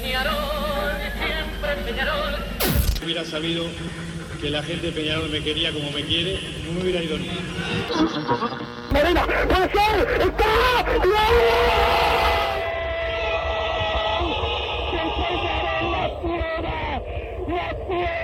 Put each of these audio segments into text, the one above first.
Peñarol, siempre Peñarol. Hubiera sabido que la gente de Peñarol me quería como me quiere, no me hubiera ido nunca. Medina, puede ser, está, No es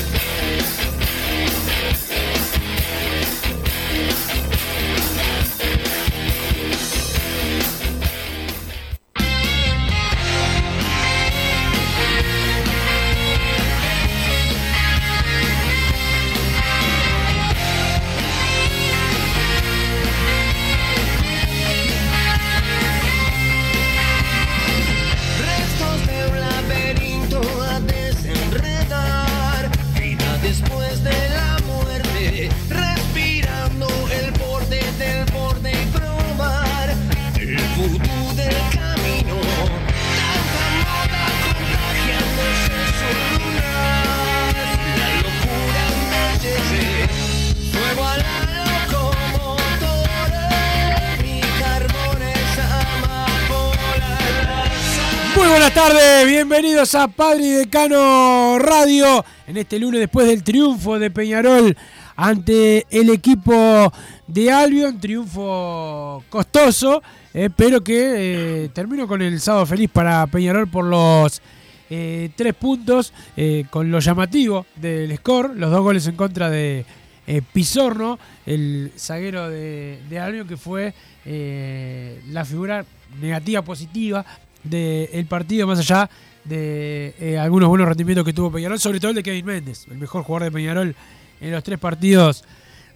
Muy buenas tardes, bienvenidos a Padre y Decano Radio en este lunes después del triunfo de Peñarol ante el equipo de Albion, triunfo costoso, eh, pero que eh, terminó con el sábado feliz para Peñarol por los eh, tres puntos, eh, con lo llamativo del score, los dos goles en contra de eh, Pizorno, el zaguero de, Albion, que fue la figura negativa positiva del partido, más allá de eh, algunos buenos rendimientos que tuvo Peñarol, sobre todo el de Kevin Méndez, el mejor jugador de Peñarol en los tres partidos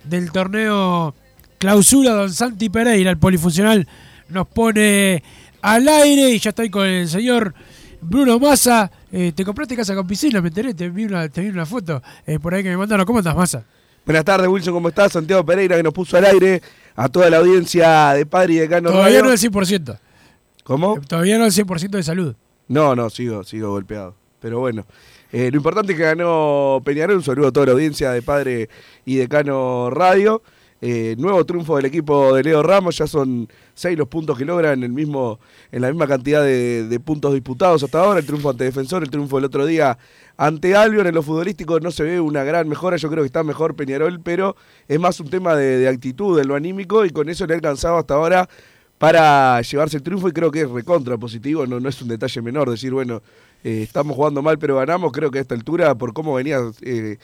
del torneo clausura. Don Santi Pereira, el polifuncional, nos pone al aire y ya estoy con el señor Bruno Massa. Eh, ¿Te compraste casa con piscina? Me enteré, te vi una, te vi una foto eh, por ahí que me mandaron. ¿Cómo estás, Massa? Buenas tardes, Wilson, ¿cómo estás? Santiago Pereira, que nos puso al aire a toda la audiencia de Padre y Decano Todavía Radio. no el 100%. ¿Cómo? Todavía no el 100% de salud. No, no, sigo, sigo golpeado. Pero bueno, eh, lo importante es que ganó Peñarol. Un saludo a toda la audiencia de Padre y Decano Radio. Eh, nuevo triunfo del equipo de Leo Ramos. Ya son seis los puntos que logran en, el mismo, en la misma cantidad de, de puntos disputados hasta ahora. El triunfo ante Defensor, el triunfo del otro día ante Albion. En lo futbolístico no se ve una gran mejora. Yo creo que está mejor Peñarol, pero es más un tema de, de actitud, de lo anímico. Y con eso le ha alcanzado hasta ahora para llevarse el triunfo y creo que es recontra positivo, no, no es un detalle menor decir, bueno, eh, estamos jugando mal pero ganamos, creo que a esta altura, por cómo venía eh,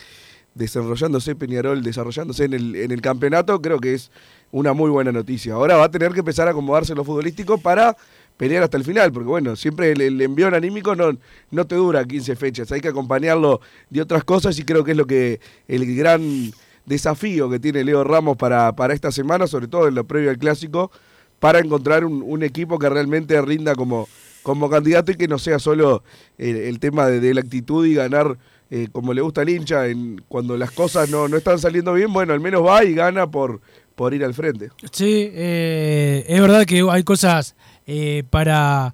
desarrollándose Peñarol, desarrollándose en el, en el campeonato, creo que es una muy buena noticia. Ahora va a tener que empezar a acomodarse lo futbolístico para pelear hasta el final, porque bueno, siempre el, el envión anímico no, no te dura 15 fechas, hay que acompañarlo de otras cosas y creo que es lo que el gran desafío que tiene Leo Ramos para, para esta semana, sobre todo en lo previo al clásico, para encontrar un, equipo que realmente rinda como, como candidato y que no sea solo el, el tema de, la actitud y ganar eh, como le gusta al hincha, cuando las cosas no, no están saliendo bien, bueno, al menos va y gana por, por ir al frente. Sí, eh, es verdad que hay cosas eh, para,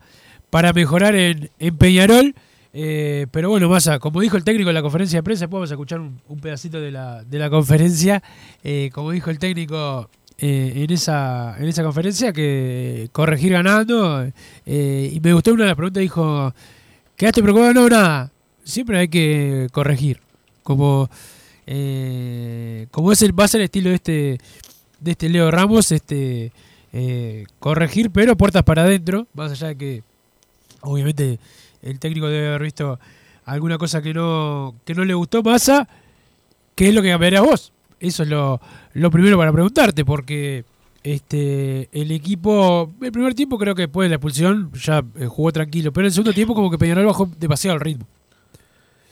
para mejorar en, en Peñarol. eh, pero bueno, Massa, como dijo el técnico en la conferencia de prensa, podemos escuchar un, un pedacito de la, de la conferencia. eh, como dijo el técnico eh, en, esa, en esa conferencia, que corregir ganando. eh, y me gustó una de las preguntas, dijo, ¿quedaste preocupado? No, nada. Siempre hay que corregir. Como, eh, como es el, va a ser el estilo de este, de este Leo Ramos, este eh, corregir, pero puertas para adentro, más allá de que obviamente el técnico debe haber visto alguna cosa que no, que no le gustó Massa, ¿qué es lo que cambiarías vos? Eso es lo, lo primero para preguntarte, porque este el equipo, el primer tiempo creo que después de la expulsión ya eh, jugó tranquilo, pero el segundo tiempo como que Peñarol bajó demasiado el ritmo.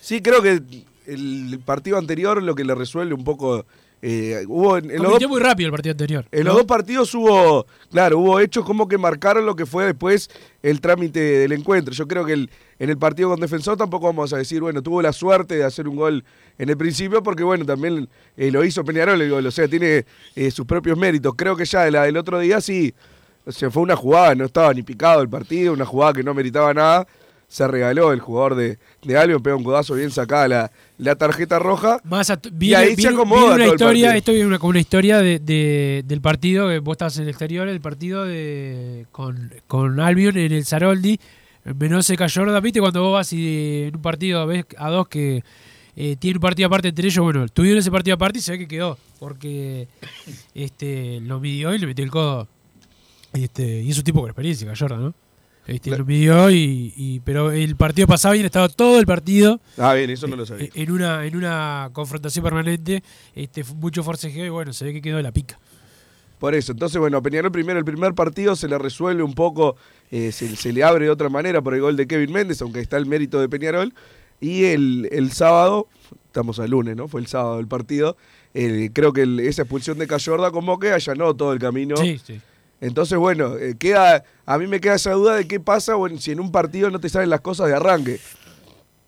Sí, creo que el partido anterior lo que le resuelve un poco eh, hubo en, en los dos, muy rápido el partido anterior. en ¿no? los dos partidos hubo, claro, hubo hechos como que marcaron lo que fue después el trámite del encuentro. Yo creo que el- en el partido con Defensor tampoco vamos a decir, bueno, tuvo la suerte de hacer un gol en el principio, porque bueno, también eh, lo hizo Peñarol el gol, o sea, tiene eh, sus propios méritos. Creo que ya la del otro día sí, o sea, fue una jugada, no estaba ni picado el partido, una jugada que no meritaba nada. Se regaló el jugador de, de Albion, pega un codazo bien sacada la, la tarjeta roja. Más a- Y ahí se viene- acomoda una todo historia, esto viene una, como una historia de, de- del partido, que vos estabas en el exterior, el partido de con, con Albion en el Saroldi, en Menose Cayorda, viste cuando vos vas y en un partido ves a dos que eh, tiene un partido aparte entre ellos, bueno, tuvieron ese partido aparte y se ve que quedó, porque este lo midió y le metió el codo. Este, y es un tipo con experiencia, Cayorda, ¿no? Este, lo y, y- pero el partido pasado habían estado todo el partido Ah, bien, eso no lo sabía. eh, en una en una confrontación permanente, este mucho forcejeo y bueno, se ve que quedó de la pica. Por eso, entonces, bueno, Peñarol primero, el primer partido se le resuelve un poco, eh, se, se le abre de otra manera por el gol de Kevin Méndez, aunque está el mérito de Peñarol. Y el, el sábado, estamos al lunes, ¿no? Fue el sábado el partido. eh, creo que el- esa expulsión de Cayorda como que allanó todo el camino. Sí, sí. Entonces, bueno, eh, queda, a mí me queda esa duda de qué pasa si en un partido no te salen las cosas de arranque.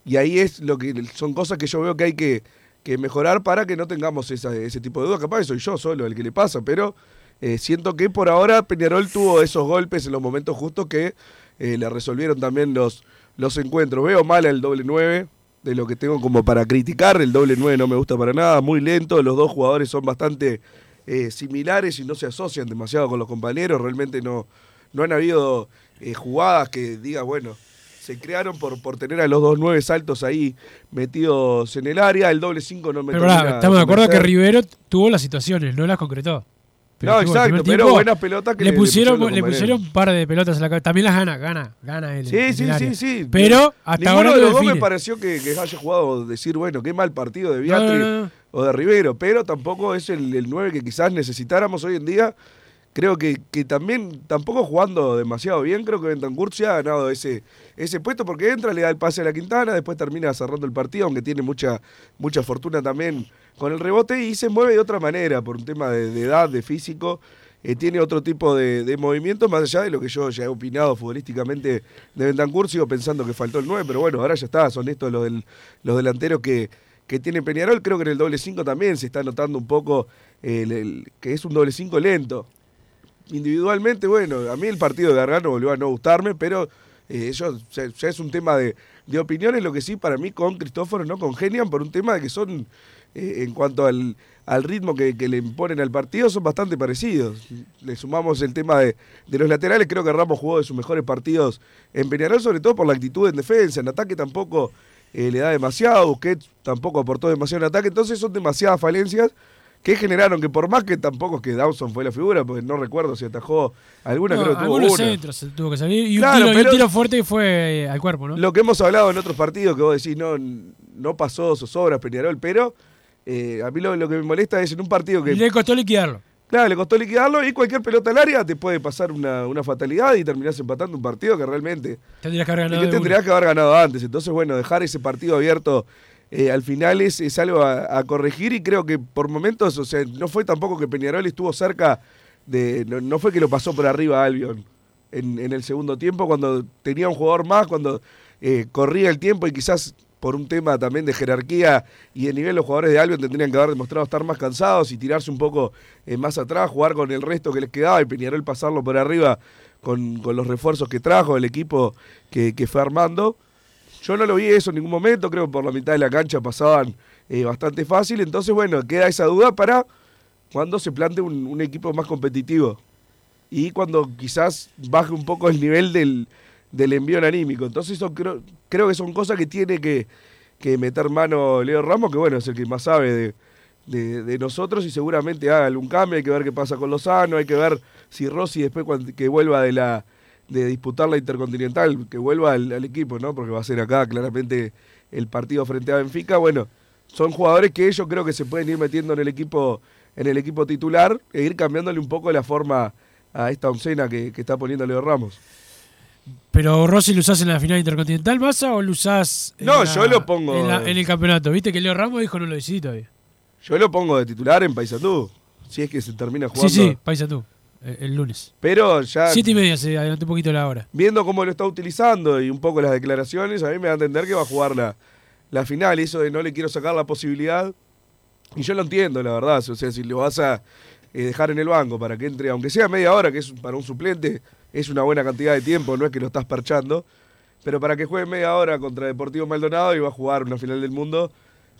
Y ahí es lo que son cosas que yo veo que hay que, que mejorar para que no tengamos ese tipo de dudas. Capaz soy yo solo el que le pasa, pero eh, siento que por ahora Peñarol tuvo esos golpes en los momentos justos que eh, le resolvieron también los, los encuentros. Veo mal el doble 9, de lo que tengo como para criticar. El doble 9 no me gusta para nada, muy lento. Los dos jugadores son bastante eh, similares y no se asocian demasiado con los compañeros. Realmente no, no han habido eh, jugadas que diga, bueno, se crearon por, por tener a los dos nueve saltos ahí metidos en el área. El doble 5 no me Pero termina estamos de acuerdo que. Rivero tuvo las situaciones, no las concretó. Pero No, exacto, pero buenas pelotas que le pusieron, le pusieron un par de pelotas en la cabeza. También las gana, gana, gana él. Sí, sí, el sí, sí. Pero hasta Ninguno ahora de los dos me pareció que, que haya jugado decir, bueno, qué mal partido de Beatriz no, no. O de Rivero, pero tampoco es el, el 9 que quizás necesitáramos hoy en día. Creo que, que también, tampoco jugando demasiado bien, creo que Bentancur se ha ganado ese, ese puesto porque entra, le da el pase a la Quintana, después termina cerrando el partido, aunque tiene mucha, mucha fortuna también con el rebote y se mueve de otra manera, por un tema de, edad, de físico. eh, tiene otro tipo de, movimiento, más allá de lo que yo ya he opinado futbolísticamente de Bentancur, sigo pensando que faltó el 9, pero bueno, ahora ya está, son estos los, los delanteros que, que tiene Peñarol, creo que en el doble 5 también se está notando un poco el- que es un doble 5 lento. Individualmente, bueno, a mí el partido de Gargano volvió a no gustarme, pero eh, ya es un tema de, de opiniones, lo que sí para mí con Cristóforo no congenian por un tema de que son, eh, en cuanto al, al ritmo que, que le imponen al partido, son bastante parecidos. Le sumamos el tema de, de los laterales, creo que Ramos jugó de sus mejores partidos en Peñarol, sobre todo por la actitud en defensa, en ataque tampoco eh, le da demasiado, Busquets tampoco aportó demasiado en ataque, entonces son demasiadas falencias que generaron que por más que tampoco es que Dawson fue la figura, porque no recuerdo si atajó alguna, No, creo que tuvo algunos una. centros tuvo que salir. Y, Claro, un, tiro, y un pero- tiro fuerte que fue eh, al cuerpo, ¿no? Lo que hemos hablado en otros partidos, que vos decís, no, no pasó zozobras Peñarol, pero eh, a mí lo, lo que me molesta es en un partido que, Le costó liquidarlo. Claro, le costó liquidarlo y cualquier pelota al área te puede pasar una, una fatalidad y terminás empatando un partido que realmente Tendrías que haber ganado. que tendrías que haber ganado antes. Entonces, bueno, dejar ese partido abierto eh, al final es, es algo a, a corregir y creo que por momentos, o sea, no fue tampoco que Peñarol estuvo cerca de. No, no fue que lo pasó por arriba a Albion en, en el segundo tiempo, cuando tenía un jugador más, cuando eh, corría el tiempo y quizás por un tema también de jerarquía y de nivel los jugadores de Albion tendrían que haber demostrado estar más cansados y tirarse un poco eh, más atrás, jugar con el resto que les quedaba y Peñarol pasarlo por arriba con, los refuerzos que trajo el equipo que, fue armando. Yo no lo vi eso en ningún momento, creo que por la mitad de la cancha pasaban eh, bastante fácil, entonces bueno, queda esa duda para cuando se plante un equipo más competitivo y cuando quizás baje un poco el nivel del, del envío anímico. Entonces eso creo, creo que son cosas que tiene que, que meter mano Leo Ramos, que bueno, es el que más sabe de, de- nosotros y seguramente haga algún cambio, hay que ver qué pasa con Lozano, hay que ver si Rossi después que vuelva de la de disputar la Intercontinental, que vuelva al, al equipo, ¿no? Porque va a ser acá claramente el partido frente a Benfica. Bueno, son jugadores que ellos creo que se pueden ir metiendo en el equipo en el equipo titular e ir cambiándole un poco la forma a esta oncena que, que está poniendo Leo Ramos. Pero Rossi lo usás en la final intercontinental, ¿Massa o lo usás en No, la- yo lo pongo- en, la- en el campeonato? ¿Viste que Leo Ramos dijo no lo decidí todavía? Yo lo pongo de titular en Paysandú, si es que se termina jugando. Sí, sí, Paisatú, el, el lunes. Pero ya Siete y media se adelantó un poquito la hora. viendo cómo lo está utilizando y un poco las declaraciones, a mí me da a entender que va a jugar la, la final. Eso de no le quiero sacar la posibilidad. Y yo lo entiendo, la verdad. O sea, si lo vas a eh, dejar en el banco para que entre, aunque sea media hora, que es para un suplente, es una buena cantidad de tiempo, no es que lo estás perchando. Pero para que juegue media hora contra Deportivo Maldonado y va a jugar una final del mundo,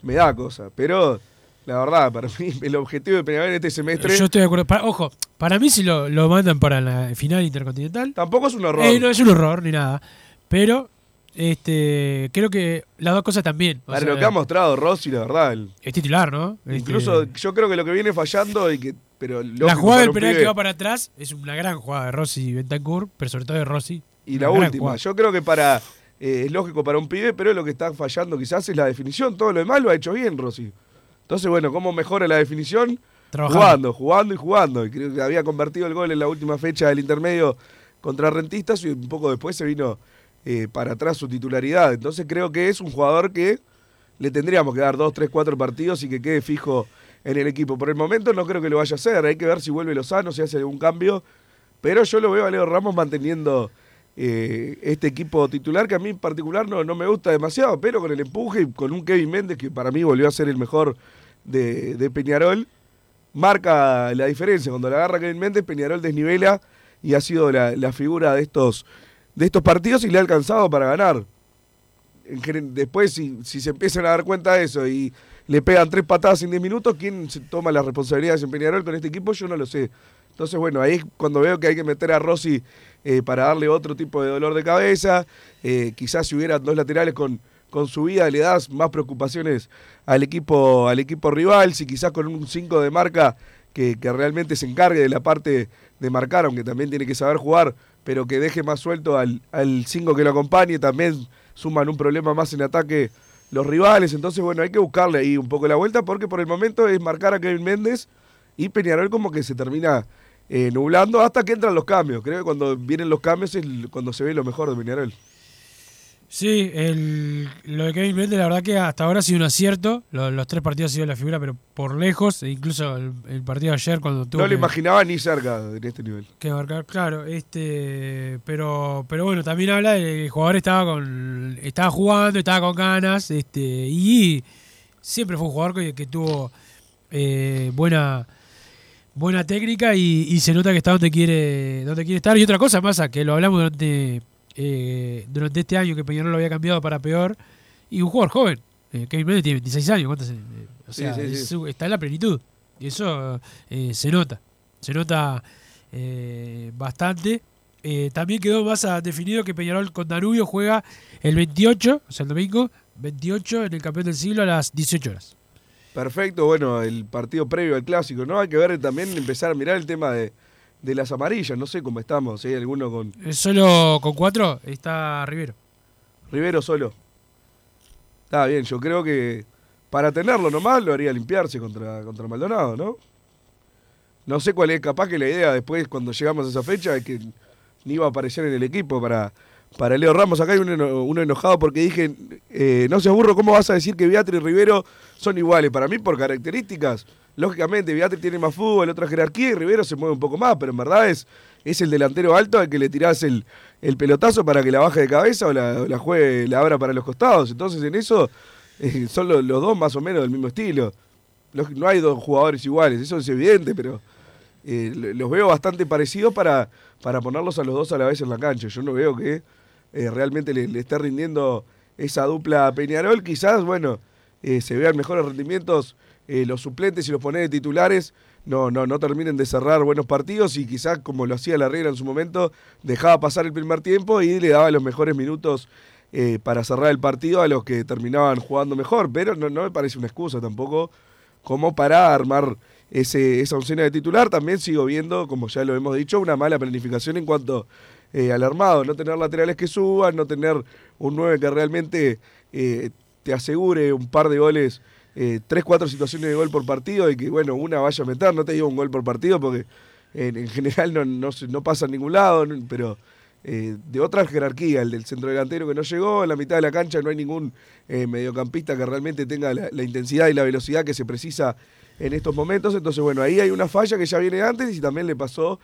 me da cosa. Pero la verdad, para mí, el objetivo de Peñarol en este semestre Yo estoy de acuerdo. Ojo, para mí si lo, lo mandan para la final intercontinental, tampoco es un horror. eh, no es un horror ni nada. Pero este creo que las dos cosas también. Para sea, lo que ha mostrado Rossi, la verdad. el- es titular, ¿no? Este, Incluso yo creo que lo que viene fallando y que pero la jugada del penal pibe- que va para atrás es una gran jugada de Rossi y Bentancur, pero sobre todo de Rossi. y la última, jugada. yo creo que para eh, es lógico para un pibe, pero lo que está fallando quizás es la definición, todo lo demás lo ha hecho bien Rossi. Entonces, bueno, ¿cómo mejora la definición? Trabajando. Jugando, jugando y jugando. Y creo que había convertido el gol en la última fecha del intermedio contra Rentistas y un poco después se vino eh, para atrás su titularidad. Entonces creo que es un jugador que le tendríamos que dar dos, tres, cuatro partidos y que quede fijo en el equipo. Por el momento no creo que lo vaya a hacer. Hay que ver si vuelve Lozano, si hace algún cambio. Pero yo lo veo a Leo Ramos manteniendo eh, este equipo titular que a mí en particular no, no me gusta demasiado, pero con el empuje y con un Kevin Méndez que para mí volvió a ser el mejor de, de Peñarol, marca la diferencia. Cuando la agarra Kevin Méndez, Peñarol desnivela y ha sido la, la figura de estos, de estos partidos y le ha alcanzado para ganar. Después, si, si se empiezan a dar cuenta de eso y le pegan tres patadas en 10 minutos, ¿quién se toma las responsabilidades en Peñarol con este equipo? Yo no lo sé. Entonces, bueno, ahí es cuando veo que hay que meter a Rossi eh, para darle otro tipo de dolor de cabeza. Eh, quizás si hubiera dos laterales con, con subida le das más preocupaciones al equipo, al equipo rival. Si quizás con un 5 de marca que, que realmente se encargue de la parte de marcar, aunque también tiene que saber jugar, pero que deje más suelto al 5 que lo acompañe, también suman un problema más en ataque los rivales. Entonces, bueno, hay que buscarle ahí un poco la vuelta porque por el momento es marcar a Kevin Méndez y Peñarol como que se termina eh, nublando hasta que entran los cambios. Creo que cuando vienen los cambios es cuando se ve lo mejor de Peñarol. Sí, el, lo de Kevin Méndez, la verdad que hasta ahora ha sido un acierto. Lo- los tres partidos ha sido la figura, pero por lejos. E incluso el, el partido de ayer, cuando tuvo No lo que, imaginaba ni cerca en este nivel. que marcar, claro. este Pero pero bueno, también habla de que el jugador estaba con estaba jugando, estaba con ganas. este Y siempre fue un jugador que, que tuvo eh, buena buena técnica y, y se nota que está donde quiere donde quiere estar. Y otra cosa más, que lo hablamos durante eh, durante este año que Peñarol lo había cambiado para peor. Y un jugador joven. Eh, Kevin Méndez tiene 26 años. ¿cuántos? Eh, o Sí, sea, sí, sí. es su- está en la plenitud. Y eso se nota. Se nota bastante. También quedó más definido que Peñarol con Danubio juega el 28, o sea, el domingo, 28 en el campeón del siglo a las 18 horas. Perfecto, bueno, el partido previo al clásico, ¿no? Hay que ver también, empezar a mirar el tema de, de las amarillas, no sé cómo estamos, si hay alguno con Eh, Solo con cuatro está Rivero. Rivero solo. Está bien, yo creo que para tenerlo nomás lo haría limpiarse contra, contra Maldonado, ¿no? No sé cuál es, capaz que la idea después, cuando llegamos a esa fecha, es que ni iba a aparecer en el equipo para, para Leo Ramos. Acá hay uno, uno enojado porque dije, eh, no se aburro, ¿cómo vas a decir que Beatriz y Rivero son iguales? Para mí, por características, lógicamente, Beatriz tiene más fútbol, otra jerarquía y Rivero se mueve un poco más, pero en verdad es, es el delantero alto al que le tirás el, el pelotazo para que la baje de cabeza o la, la juegue, la abra para los costados. Entonces, en eso eh, son los, dos más o menos del mismo estilo. No hay dos jugadores iguales, eso es evidente, pero eh, lo- los veo bastante parecidos para, para ponerlos a los dos a la vez en la cancha. Yo no veo que eh, realmente le, le esté rindiendo esa dupla a Peñarol. Quizás, bueno, se vean mejores rendimientos eh, los suplentes y los poner de titulares. No, no, no terminen de cerrar buenos partidos y quizás, como lo hacía la regla en su momento, dejaba pasar el primer tiempo y le daba los mejores minutos eh, para cerrar el partido a los que terminaban jugando mejor. Pero no, no me parece una excusa tampoco como para armar ese, esa oncena de titular. También sigo viendo, como ya lo hemos dicho, una mala planificación en cuanto eh, al armado. No tener laterales que suban, no tener un 9 que realmente te asegure un par de goles, eh, tres, cuatro situaciones de gol por partido y que, bueno, una vaya a meter. No te digo un gol por partido porque en, en general no, no, pasa en ningún lado, pero eh, de otra jerarquía, el del centro delantero que no llegó, en la mitad de la cancha no hay ningún eh, mediocampista que realmente tenga la, intensidad y la velocidad que se precisa en estos momentos. Entonces, bueno, ahí hay una falla que ya viene antes y también le pasó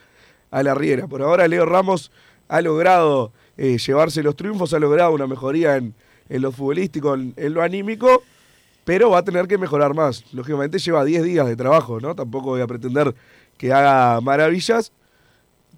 a la Riera. Por ahora, Leo Ramos ha logrado llevarse los triunfos, ha logrado una mejoría en, en lo futbolístico, en lo anímico, pero va a tener que mejorar más. Lógicamente lleva 10 días de trabajo, ¿no? Tampoco voy a pretender que haga maravillas,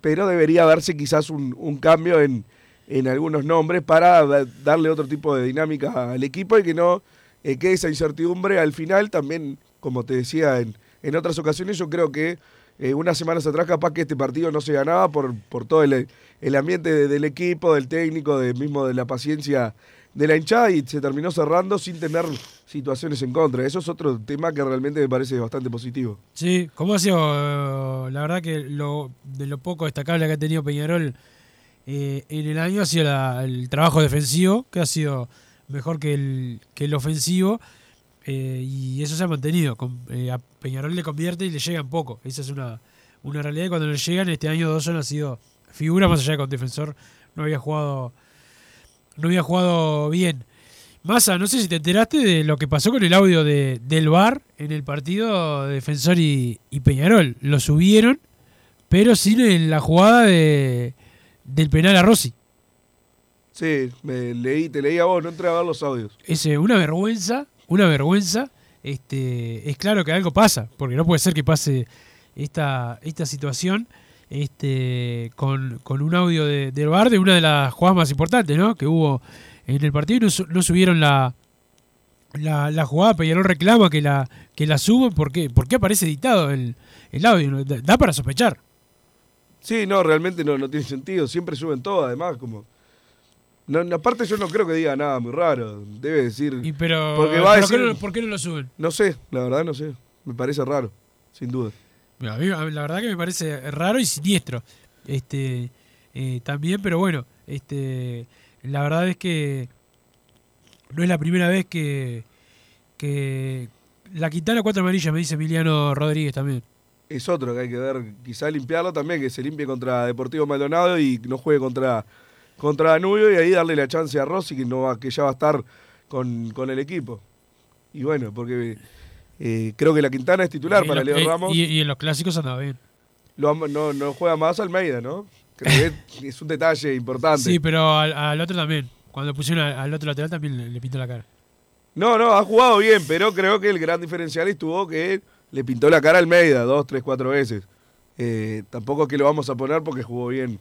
pero debería verse quizás un, cambio en, en algunos nombres para da- darle otro tipo de dinámica al equipo y que no eh, quede esa incertidumbre al final. También, como te decía en, en otras ocasiones, yo creo que eh, unas semanas atrás capaz que este partido no se ganaba por, por todo el, el ambiente de- del equipo, del técnico, de, mismo de la paciencia de la hinchada y se terminó cerrando sin tener situaciones en contra. Eso es otro tema que realmente me parece bastante positivo. Sí, como ha sido, eh, la verdad que lo, de lo poco destacable que ha tenido Peñarol eh, en el año ha sido el trabajo defensivo, que ha sido mejor que el, que el ofensivo, eh, y eso se ha mantenido. Con- a Peñarol le convierte y le llegan poco. Esa es una, una realidad. Y cuando le llegan, este año Dawson ha sido figura, más allá de que con defensor no había jugado, no había jugado bien. Massa, no sé si te enteraste de lo que pasó con el audio de, del VAR en el partido de Defensor y, y Peñarol. Lo subieron, pero sin en la jugada de, del penal a Rossi. Sí, me leí, te leí a vos, no entré a ver los audios. Es una vergüenza, una vergüenza. Este, es claro que algo pasa, porque no puede ser que pase esta, esta situación este, con, con un audio de, del VAR de una de las jugadas más importantes ¿no? que hubo en el partido y no, no subieron la, la, la jugada, Peñarol reclama que la, que la suban, ¿por qué? ¿Por qué aparece editado el, el audio? ¿no? Da da para sospechar. Sí, no, realmente no, no tiene sentido. Siempre suben todo, además, como. No, aparte, yo no creo que diga nada muy raro. Debe decir. Y pero, Porque va a pero ¿por, decir- qué no, por qué no lo suben? No sé, la verdad no sé. Me parece raro, sin duda. La verdad que me parece raro y siniestro. Este eh, también, pero bueno, este la verdad es que no es la primera vez que, que la Quintana cuatro amarillas, me dice Emiliano Rodríguez también. Es otro que hay que ver, quizá limpiarlo también, que se limpie contra Deportivo Maldonado y no juegue contra, contra Danubio y ahí darle la chance a Rossi, que, no que ya va a estar con, con el equipo. Y bueno, porque eh, creo que la Quintana es titular Y para Leo eh, Ramos. Y, y en los clásicos andaba bien. Lo no, no juega más Almeida, ¿no? Creo que es un detalle importante. Sí, pero al, al otro también. Cuando pusieron al, al otro lateral también le, le pintó la cara. No, no, ha jugado bien, pero creo que el gran diferencial estuvo que le pintó la cara a Almeida dos, tres, cuatro veces. Eh, tampoco es que lo vamos a poner porque jugó bien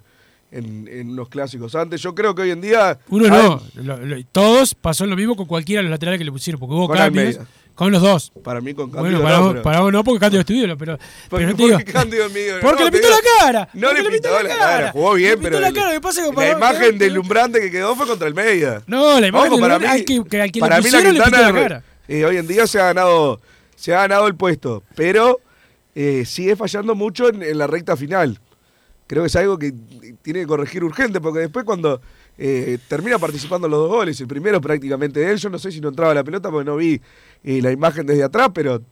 en, en los clásicos antes. Yo creo que hoy en día. Uno hay- no, lo- lo- todos pasó lo mismo con cualquiera de los laterales que le pusieron, porque hubo Con cambios Almeida. Con los dos. Para mí con Bueno, Cándido para, no, vos, pero- para vos no, porque Cándido es tu ídolo, pero, Porque- pero porque Cándido Porque no, le pintó la cara. No le pintó la cara, jugó Le bien, pintó pero la el- cara, que pasa que la imagen deslumbrante que quedó fue contra Almeida. No, la imagen Ojo, para mí, al que- que al que le para mí la le Quintana cara. eh, hoy en día se ha ganado, se ha ganado el puesto, pero eh, sigue fallando mucho en, en la recta final. Creo que es algo que tiene que corregir urgente, porque después cuando eh, termina participando los dos goles, el primero prácticamente de él, yo no sé si no entraba la pelota porque no vi eh, la imagen desde atrás, pero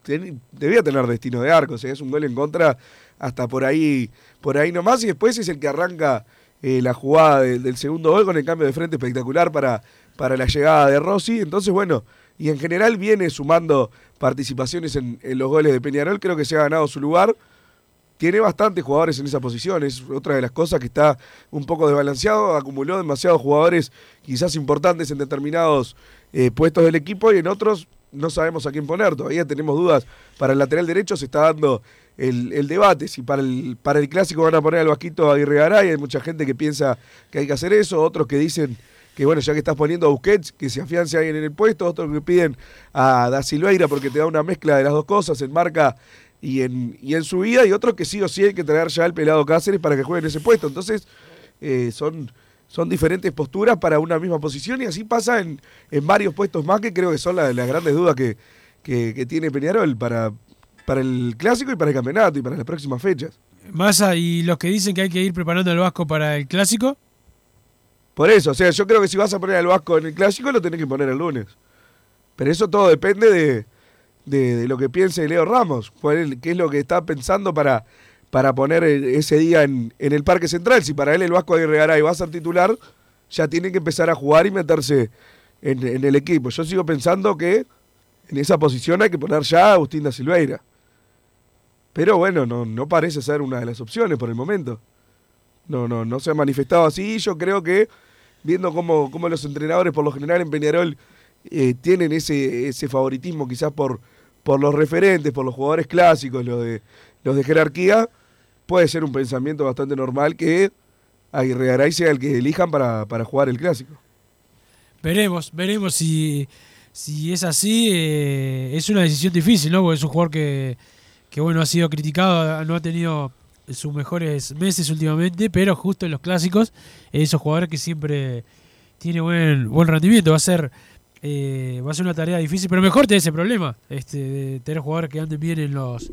debía tener destino de arco, o sea, es un gol en contra hasta por ahí, por ahí nomás, y después es el que arranca eh, la jugada de- del segundo gol con el cambio de frente espectacular para, para la llegada de Rossi. Entonces, bueno, y en general viene sumando participaciones en los goles de Peñarol, creo que se ha ganado su lugar. Tiene bastantes jugadores en esa posición, es otra de las cosas que está un poco desbalanceado, acumuló demasiados jugadores quizás importantes en determinados eh, puestos del equipo y en otros no sabemos a quién poner, todavía tenemos dudas. Para el lateral derecho se está dando el, debate, si para el, para el clásico van a poner al Vasquito Aguirre Garay, hay mucha gente que piensa que hay que hacer eso, otros que dicen que bueno, ya que estás poniendo a Busquets, que se afiance alguien en el puesto, otros que piden a Da Silveira porque te da una mezcla de las dos cosas en marca y en, y en su vida, y otros que sí o sí hay que traer ya al pelado Cáceres para que juegue en ese puesto. Entonces, eh, son, son diferentes posturas para una misma posición y así pasa en, en varios puestos más que creo que son la- las grandes dudas que, que, que tiene Peñarol para, para el clásico y para el campeonato y para las próximas fechas. Massa y los que dicen que hay que ir preparando al Vasco para el clásico. Por eso, o sea, yo creo que si vas a poner al Vasco en el clásico, lo tenés que poner el lunes. Pero eso todo depende de, de, lo que piense Leo Ramos, qué es lo que está pensando para, para poner ese día en, en el Parque Central. Si para él el Vasco Aguirre Garay va a ser titular, ya tiene que empezar a jugar y meterse en, en el equipo. Yo sigo pensando que en esa posición hay que poner ya a Agustín da Silveira. Pero bueno, no, no parece ser una de las opciones por el momento. No, no, no se ha manifestado así. Yo creo que, viendo cómo, cómo los entrenadores, por lo general en Peñarol, eh, tienen ese, ese favoritismo quizás por, por los referentes, por los jugadores clásicos, los de, los de jerarquía, puede ser un pensamiento bastante normal que Aguirre Garay sea el que elijan para, para jugar el clásico. Veremos, veremos si, si es así. eh, es una decisión difícil, ¿no? Porque es un jugador que, que, bueno, ha sido criticado, no ha tenido sus mejores meses últimamente, pero justo en los clásicos, esos jugadores que siempre tiene buen, buen rendimiento. Va a ser eh, va a ser una tarea difícil, pero mejor tener ese problema, este, de tener jugadores que anden bien en los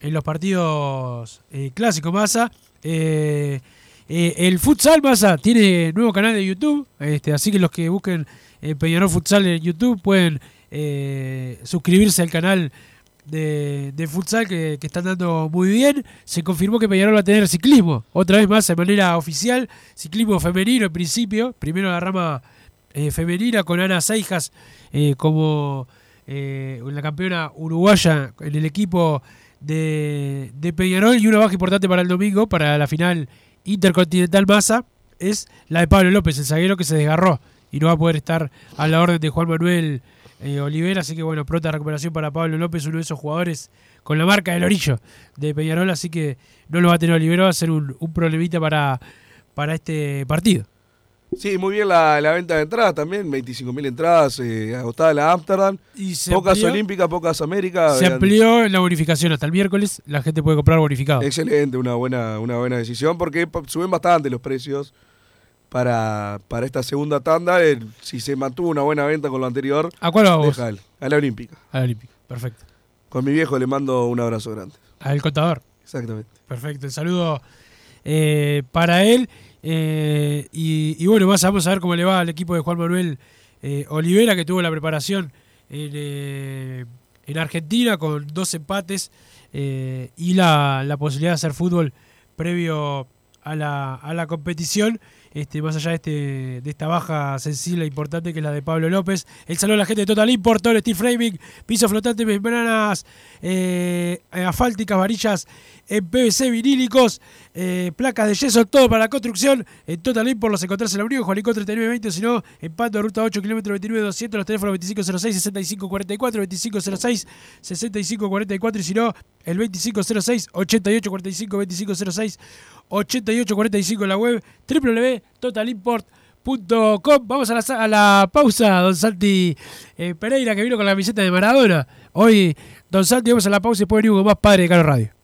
en los partidos eh, clásicos, Massa. Eh, eh, el futsal, Massa, tiene nuevo canal de YouTube, este, así que los que busquen Peñarol Futsal en YouTube pueden suscribirse al canal de, de futsal que, que están dando muy bien. Se confirmó que Peñarol va a tener ciclismo, otra vez más de manera oficial, ciclismo femenino en principio, primero la rama eh, femenina con Ana Seijas eh, como eh, la campeona uruguaya en el equipo de, de Peñarol. Y una baja importante para el domingo, para la final intercontinental masa, es la de Pablo López, el zaguero que se desgarró y no va a poder estar a la orden de Juan Manuel Olivera, así que bueno, pronta recuperación para Pablo López, uno de esos jugadores con la marca del orillo de Peñarol, así que no lo va a tener Olivera, va a ser un, un problemita para, para este partido. Sí, muy bien la, la venta de entradas también, 25.000 entradas eh, agotada la Amsterdam. Y se pocas amplió- olímpicas, pocas Américas. Se Vean, amplió la bonificación hasta el miércoles, la gente puede comprar bonificado. Excelente, una buena, una buena decisión porque suben bastante los precios para, para esta segunda tanda. Si se mantuvo una buena venta con lo anterior, ¿A cuál va vos? deja él, a la Olímpica. A la Olímpica, perfecto. Con mi viejo le mando un abrazo grande. Al contador. Exactamente. Perfecto, el saludo eh, para él. Eh, y, bueno, vamos a ver cómo le va al equipo de Juan Manuel eh, Olivera, que tuvo la preparación en, eh, en Argentina con dos empates y la, la posibilidad de hacer fútbol previo a la, a la competición. Este, más allá de, este, de esta baja sensible e importante que es la de Pablo López. El saludo a la gente de Total Import, steel framing, piso flotante, membranas eh, asfálticas, varillas en PVC vinílicos, eh, placas de yeso, todo para la construcción. En Total Import los encontrás en la Unión, Juanico 3920, si no, en Pando, ruta 8, kilómetro 29 200, los teléfonos 2506 6544, 2506 6544 y si no, el 2506 8845, 2506 8845 en la web www.totalimport.com. Vamos a la, a la pausa, don Santi eh, Pereira, que vino con la camiseta de Maradona. Hoy, don Santi, vamos a la pausa y después venimos con más Padre de Caro Radio.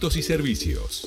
y servicios.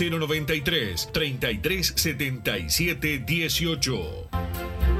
093 3377 18.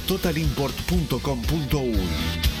www.totalimport.com.uy.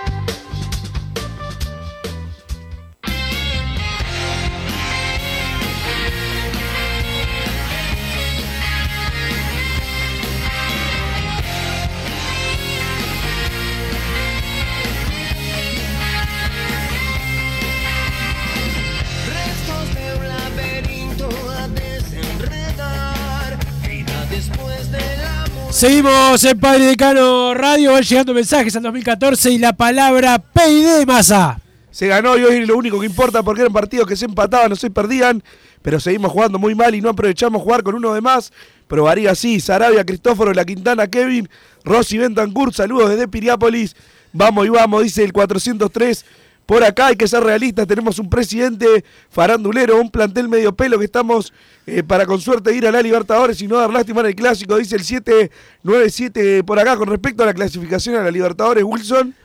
Seguimos en Padre Decano Radio, van llegando mensajes al 2014 y la palabra PID masa. Se ganó y hoy lo único que importa porque eran partidos que se empataban, no se perdían, pero seguimos jugando muy mal y no aprovechamos jugar con uno de más. Probaría así, Sarabia, Cristóforo, La Quintana, Kevin, Rosy Bentancur, saludos desde Piriápolis. Vamos y vamos, dice el 403. Por acá hay que ser realistas, tenemos un presidente farandulero, un plantel medio pelo que estamos eh, para con suerte ir a la Libertadores y no dar lástima en el clásico, dice el 797 por acá con respecto a la clasificación a la Libertadores, Wilson.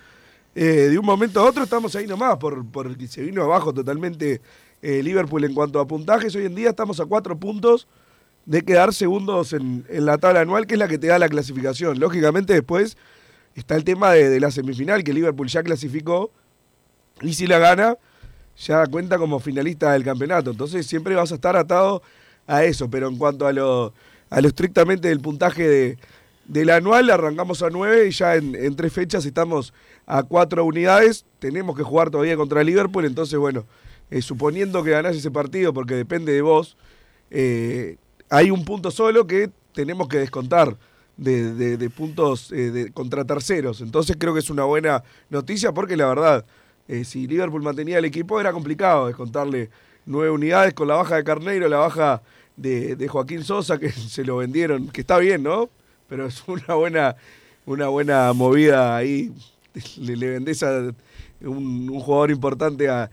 Eh, de un momento a otro estamos ahí nomás, por, por se vino abajo totalmente eh, Liverpool en cuanto a puntajes. Hoy en día estamos a cuatro puntos de quedar segundos en, en la tabla anual, que es la que te da la clasificación. Lógicamente después está el tema de, de la semifinal, que Liverpool ya clasificó, y si la gana, ya cuenta como finalista del campeonato. Entonces siempre vas a estar atado a eso. Pero en cuanto a lo, a lo estrictamente del puntaje de, del anual, arrancamos a 9 y ya en, en tres fechas estamos a cuatro unidades. Tenemos que jugar todavía contra Liverpool. Entonces, bueno, eh, suponiendo que ganás ese partido, porque depende de vos, eh, hay un punto solo que tenemos que descontar. De, de- de puntos eh, de- contra terceros. Entonces creo que es una buena noticia porque la verdad, eh, si Liverpool mantenía el equipo era complicado descontarle nueve unidades con la baja de Carneiro, la baja de, de Joaquín Sosa, que se lo vendieron, que está bien, ¿no? Pero es una buena, una buena movida ahí. Le, le vendés a un, un jugador importante a,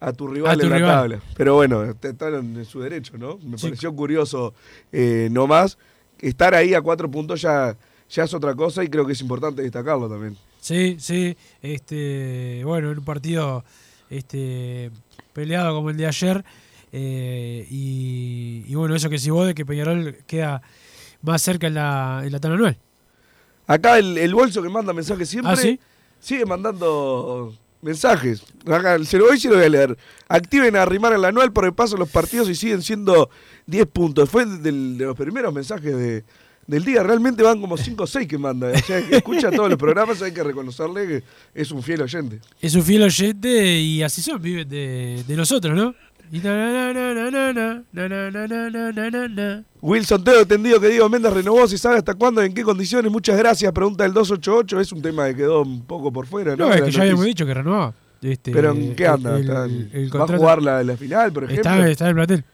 a tu rival A tu en la rival. tabla. Pero bueno, están en su derecho, ¿no? Me Sí. pareció curioso eh, nomás. Estar ahí a cuatro puntos ya, ya es otra cosa y creo que es importante destacarlo también. Sí, sí. Este, bueno, en un partido este, peleado como el de ayer. eh, y, y bueno, eso que si vos de que Peñarol queda más cerca en la, en la tabla anual. Acá el, el bolso que manda mensajes siempre ¿Ah, sí? sigue mandando mensajes. Acá, se lo voy se lo voy a leer. Activen a arrimar el anual por el paso los partidos y siguen siendo 10 puntos. Fue del- de los primeros mensajes de, del día. Realmente van como 5 o 6 que manda. Escucha todos los programas, hay que reconocerle que es un fiel oyente. Es un fiel oyente y así son, viven de, de nosotros, ¿no? Wilson Teo entendido que Diego Méndez renovó, si sabe hasta cuándo en qué condiciones. Muchas gracias, pregunta el 288. Es un tema que quedó un poco por fuera, ¿no? No, es que ya habíamos dicho que renovaba. ¿Pero en qué anda? ¿Va a jugar la, la, final, por ejemplo? Está, está en el plantel.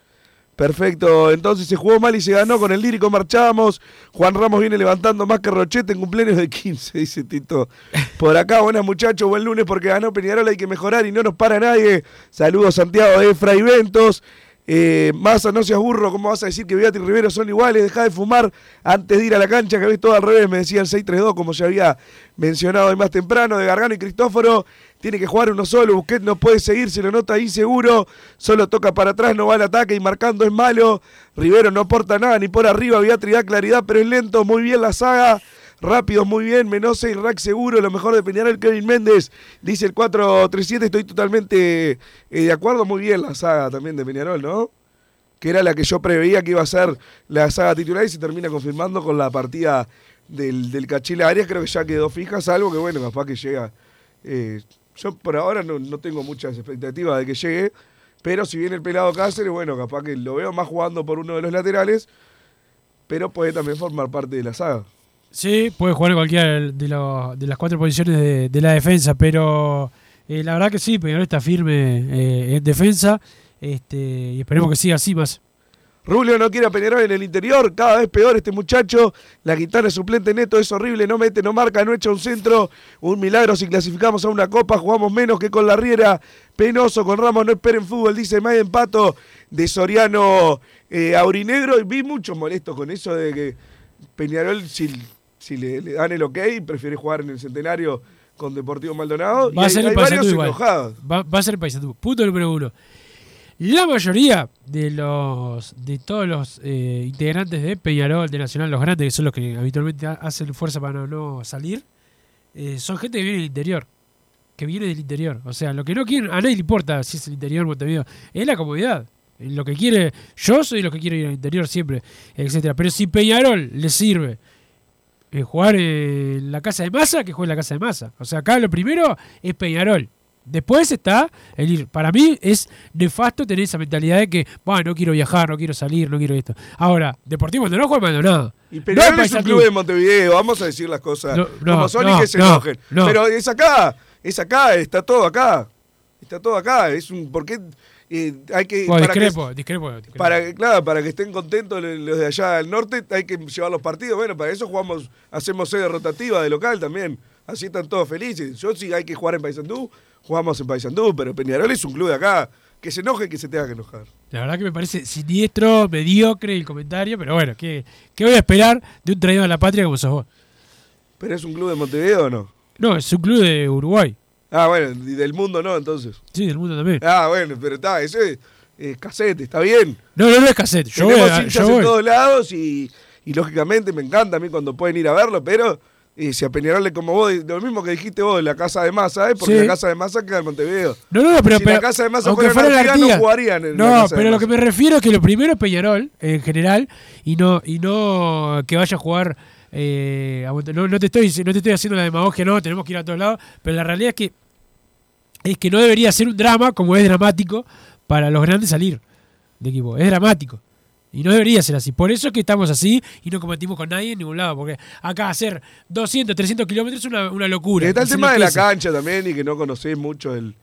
Perfecto, entonces se jugó mal y se ganó, con el lírico marchamos. Juan Ramos viene levantando más que Rochete en cumpleaños de 15, dice Tito. Por acá, buenas muchachos, buen lunes porque ganó Peñarol, hay que mejorar y no nos para nadie. Saludos Santiago de Fray Ventos. Eh, no seas burro, ¿cómo vas a decir que Beatriz y Rivero son iguales? Deja de fumar antes de ir a la cancha, que ves todo al revés, me decía el 6-3-2, como ya había mencionado hoy más temprano, de Gargano y Cristóforo. Tiene que jugar uno solo, Busquets no puede seguir, se lo nota inseguro, solo toca para atrás, no va al ataque y marcando es malo. Rivero no aporta nada ni por arriba, Beatriz da claridad, pero es lento, muy bien la saga. Rápidos, muy bien, Menose y Rack seguro, lo mejor de Peñarol, Kevin Méndez, dice el 437, estoy totalmente eh, de acuerdo, muy bien la saga también de Peñarol, ¿no? Que era la que yo preveía que iba a ser la saga titular y se termina confirmando con la partida del, del Cachila Arias, creo que ya quedó fija, salvo que bueno, capaz que llega. eh, yo por ahora no, no tengo muchas expectativas de que llegue, pero si viene el pelado Cáceres, bueno, capaz que lo veo más jugando por uno de los laterales, pero puede también formar parte de la saga. Sí, puede jugar cualquiera de, los- de las cuatro posiciones de, de la defensa, pero eh, la verdad que sí, Peñarol está firme eh, en defensa este, y esperemos que siga así más. Rubio no quiere a Peñarol en el interior, cada vez peor este muchacho. La guitarra es suplente neto, es horrible, no mete, no marca, no echa un centro. Un milagro si clasificamos a una copa, jugamos menos que con la Riera. Penoso con Ramos, no esperen fútbol, dice Maiden Pato de Soriano eh, Aurinegro. Y vi muchos molestos con eso de que Peñarol, si, si le, le dan el ok, prefiere jugar en el centenario con Deportivo Maldonado. Va y a hay, ser el hay varios igual. enojados. Va, va a ser el Paysandú. Punto número uno. La mayoría de los de todos los eh, integrantes de Peñarol, de Nacional, los grandes, que son los que habitualmente ha- hacen fuerza para no, salir, eh, son gente que viene del interior. Que viene del interior. O sea, lo que no quieren, a nadie le importa si es el interior Montevideo, es la comodidad. Lo que quiere, yo soy lo que quiero ir al interior siempre, etcétera. Pero si Peñarol le sirve eh, jugar en la casa de masa, que juegue en la casa de masa. O sea, acá lo primero es Peñarol. Después está el ir. Para mí es nefasto tener esa mentalidad de que, bueno, no quiero viajar, no quiero salir, no quiero esto. Ahora, Deportivo no juega Maldonado. Y Peñarol No es un club de Montevideo, vamos a decir las cosas No, no, como son y que se no, enojen. no. Pero es acá, es acá, está todo acá. Está todo acá. Es un. ¿Por qué eh, hay que. Bueno, para que- discrepo, discrepo, discrepo. para que, claro, para que estén contentos los los de allá del norte, hay que llevar los partidos. Bueno, para eso jugamos, hacemos sede rotativa de local también. Así están todos felices. Yo sí hay que jugar en Paysandú, jugamos en Paysandú, pero Peñarol es un club de acá. Que se enoje, que se tenga que enojar. La verdad que me parece siniestro, mediocre el comentario, pero bueno, ¿qué, qué voy a esperar de un traidor a la patria como sos vos? ¿Pero es un club de Montevideo o no? No, es un club de Uruguay. Ah, bueno, y del mundo no, entonces. Sí, del mundo también. Ah, bueno, pero está, ese es casete, está bien. No, no, no es cassette. Yo voy Tenemos a- hinchas yo en voy. todos lados y, y lógicamente me encanta a mí cuando pueden ir a verlo, pero eh, si a Peñarol como vos, lo mismo que dijiste vos, la casa de masa, ¿eh? porque Sí. la casa de masa queda en Montevideo. No, no, no, pero, si pero- la casa de masa fuera en fuera la Artigas, no jugarían en No, de pero lo que me refiero es que lo primero es Peñarol, en general, y no, y no que vaya a jugar. eh, a no, no te estoy, no te estoy haciendo la demagogia, no, tenemos que ir a todos lados, pero la realidad es que es que no debería ser un drama como es dramático para los grandes salir de equipo. Es dramático. Y no debería ser así. Por eso es que estamos así y no competimos con nadie en ningún lado. Porque acá hacer 200, 300 kilómetros es una, una locura. Y está el tema de la cancha también y que no conocés mucho el,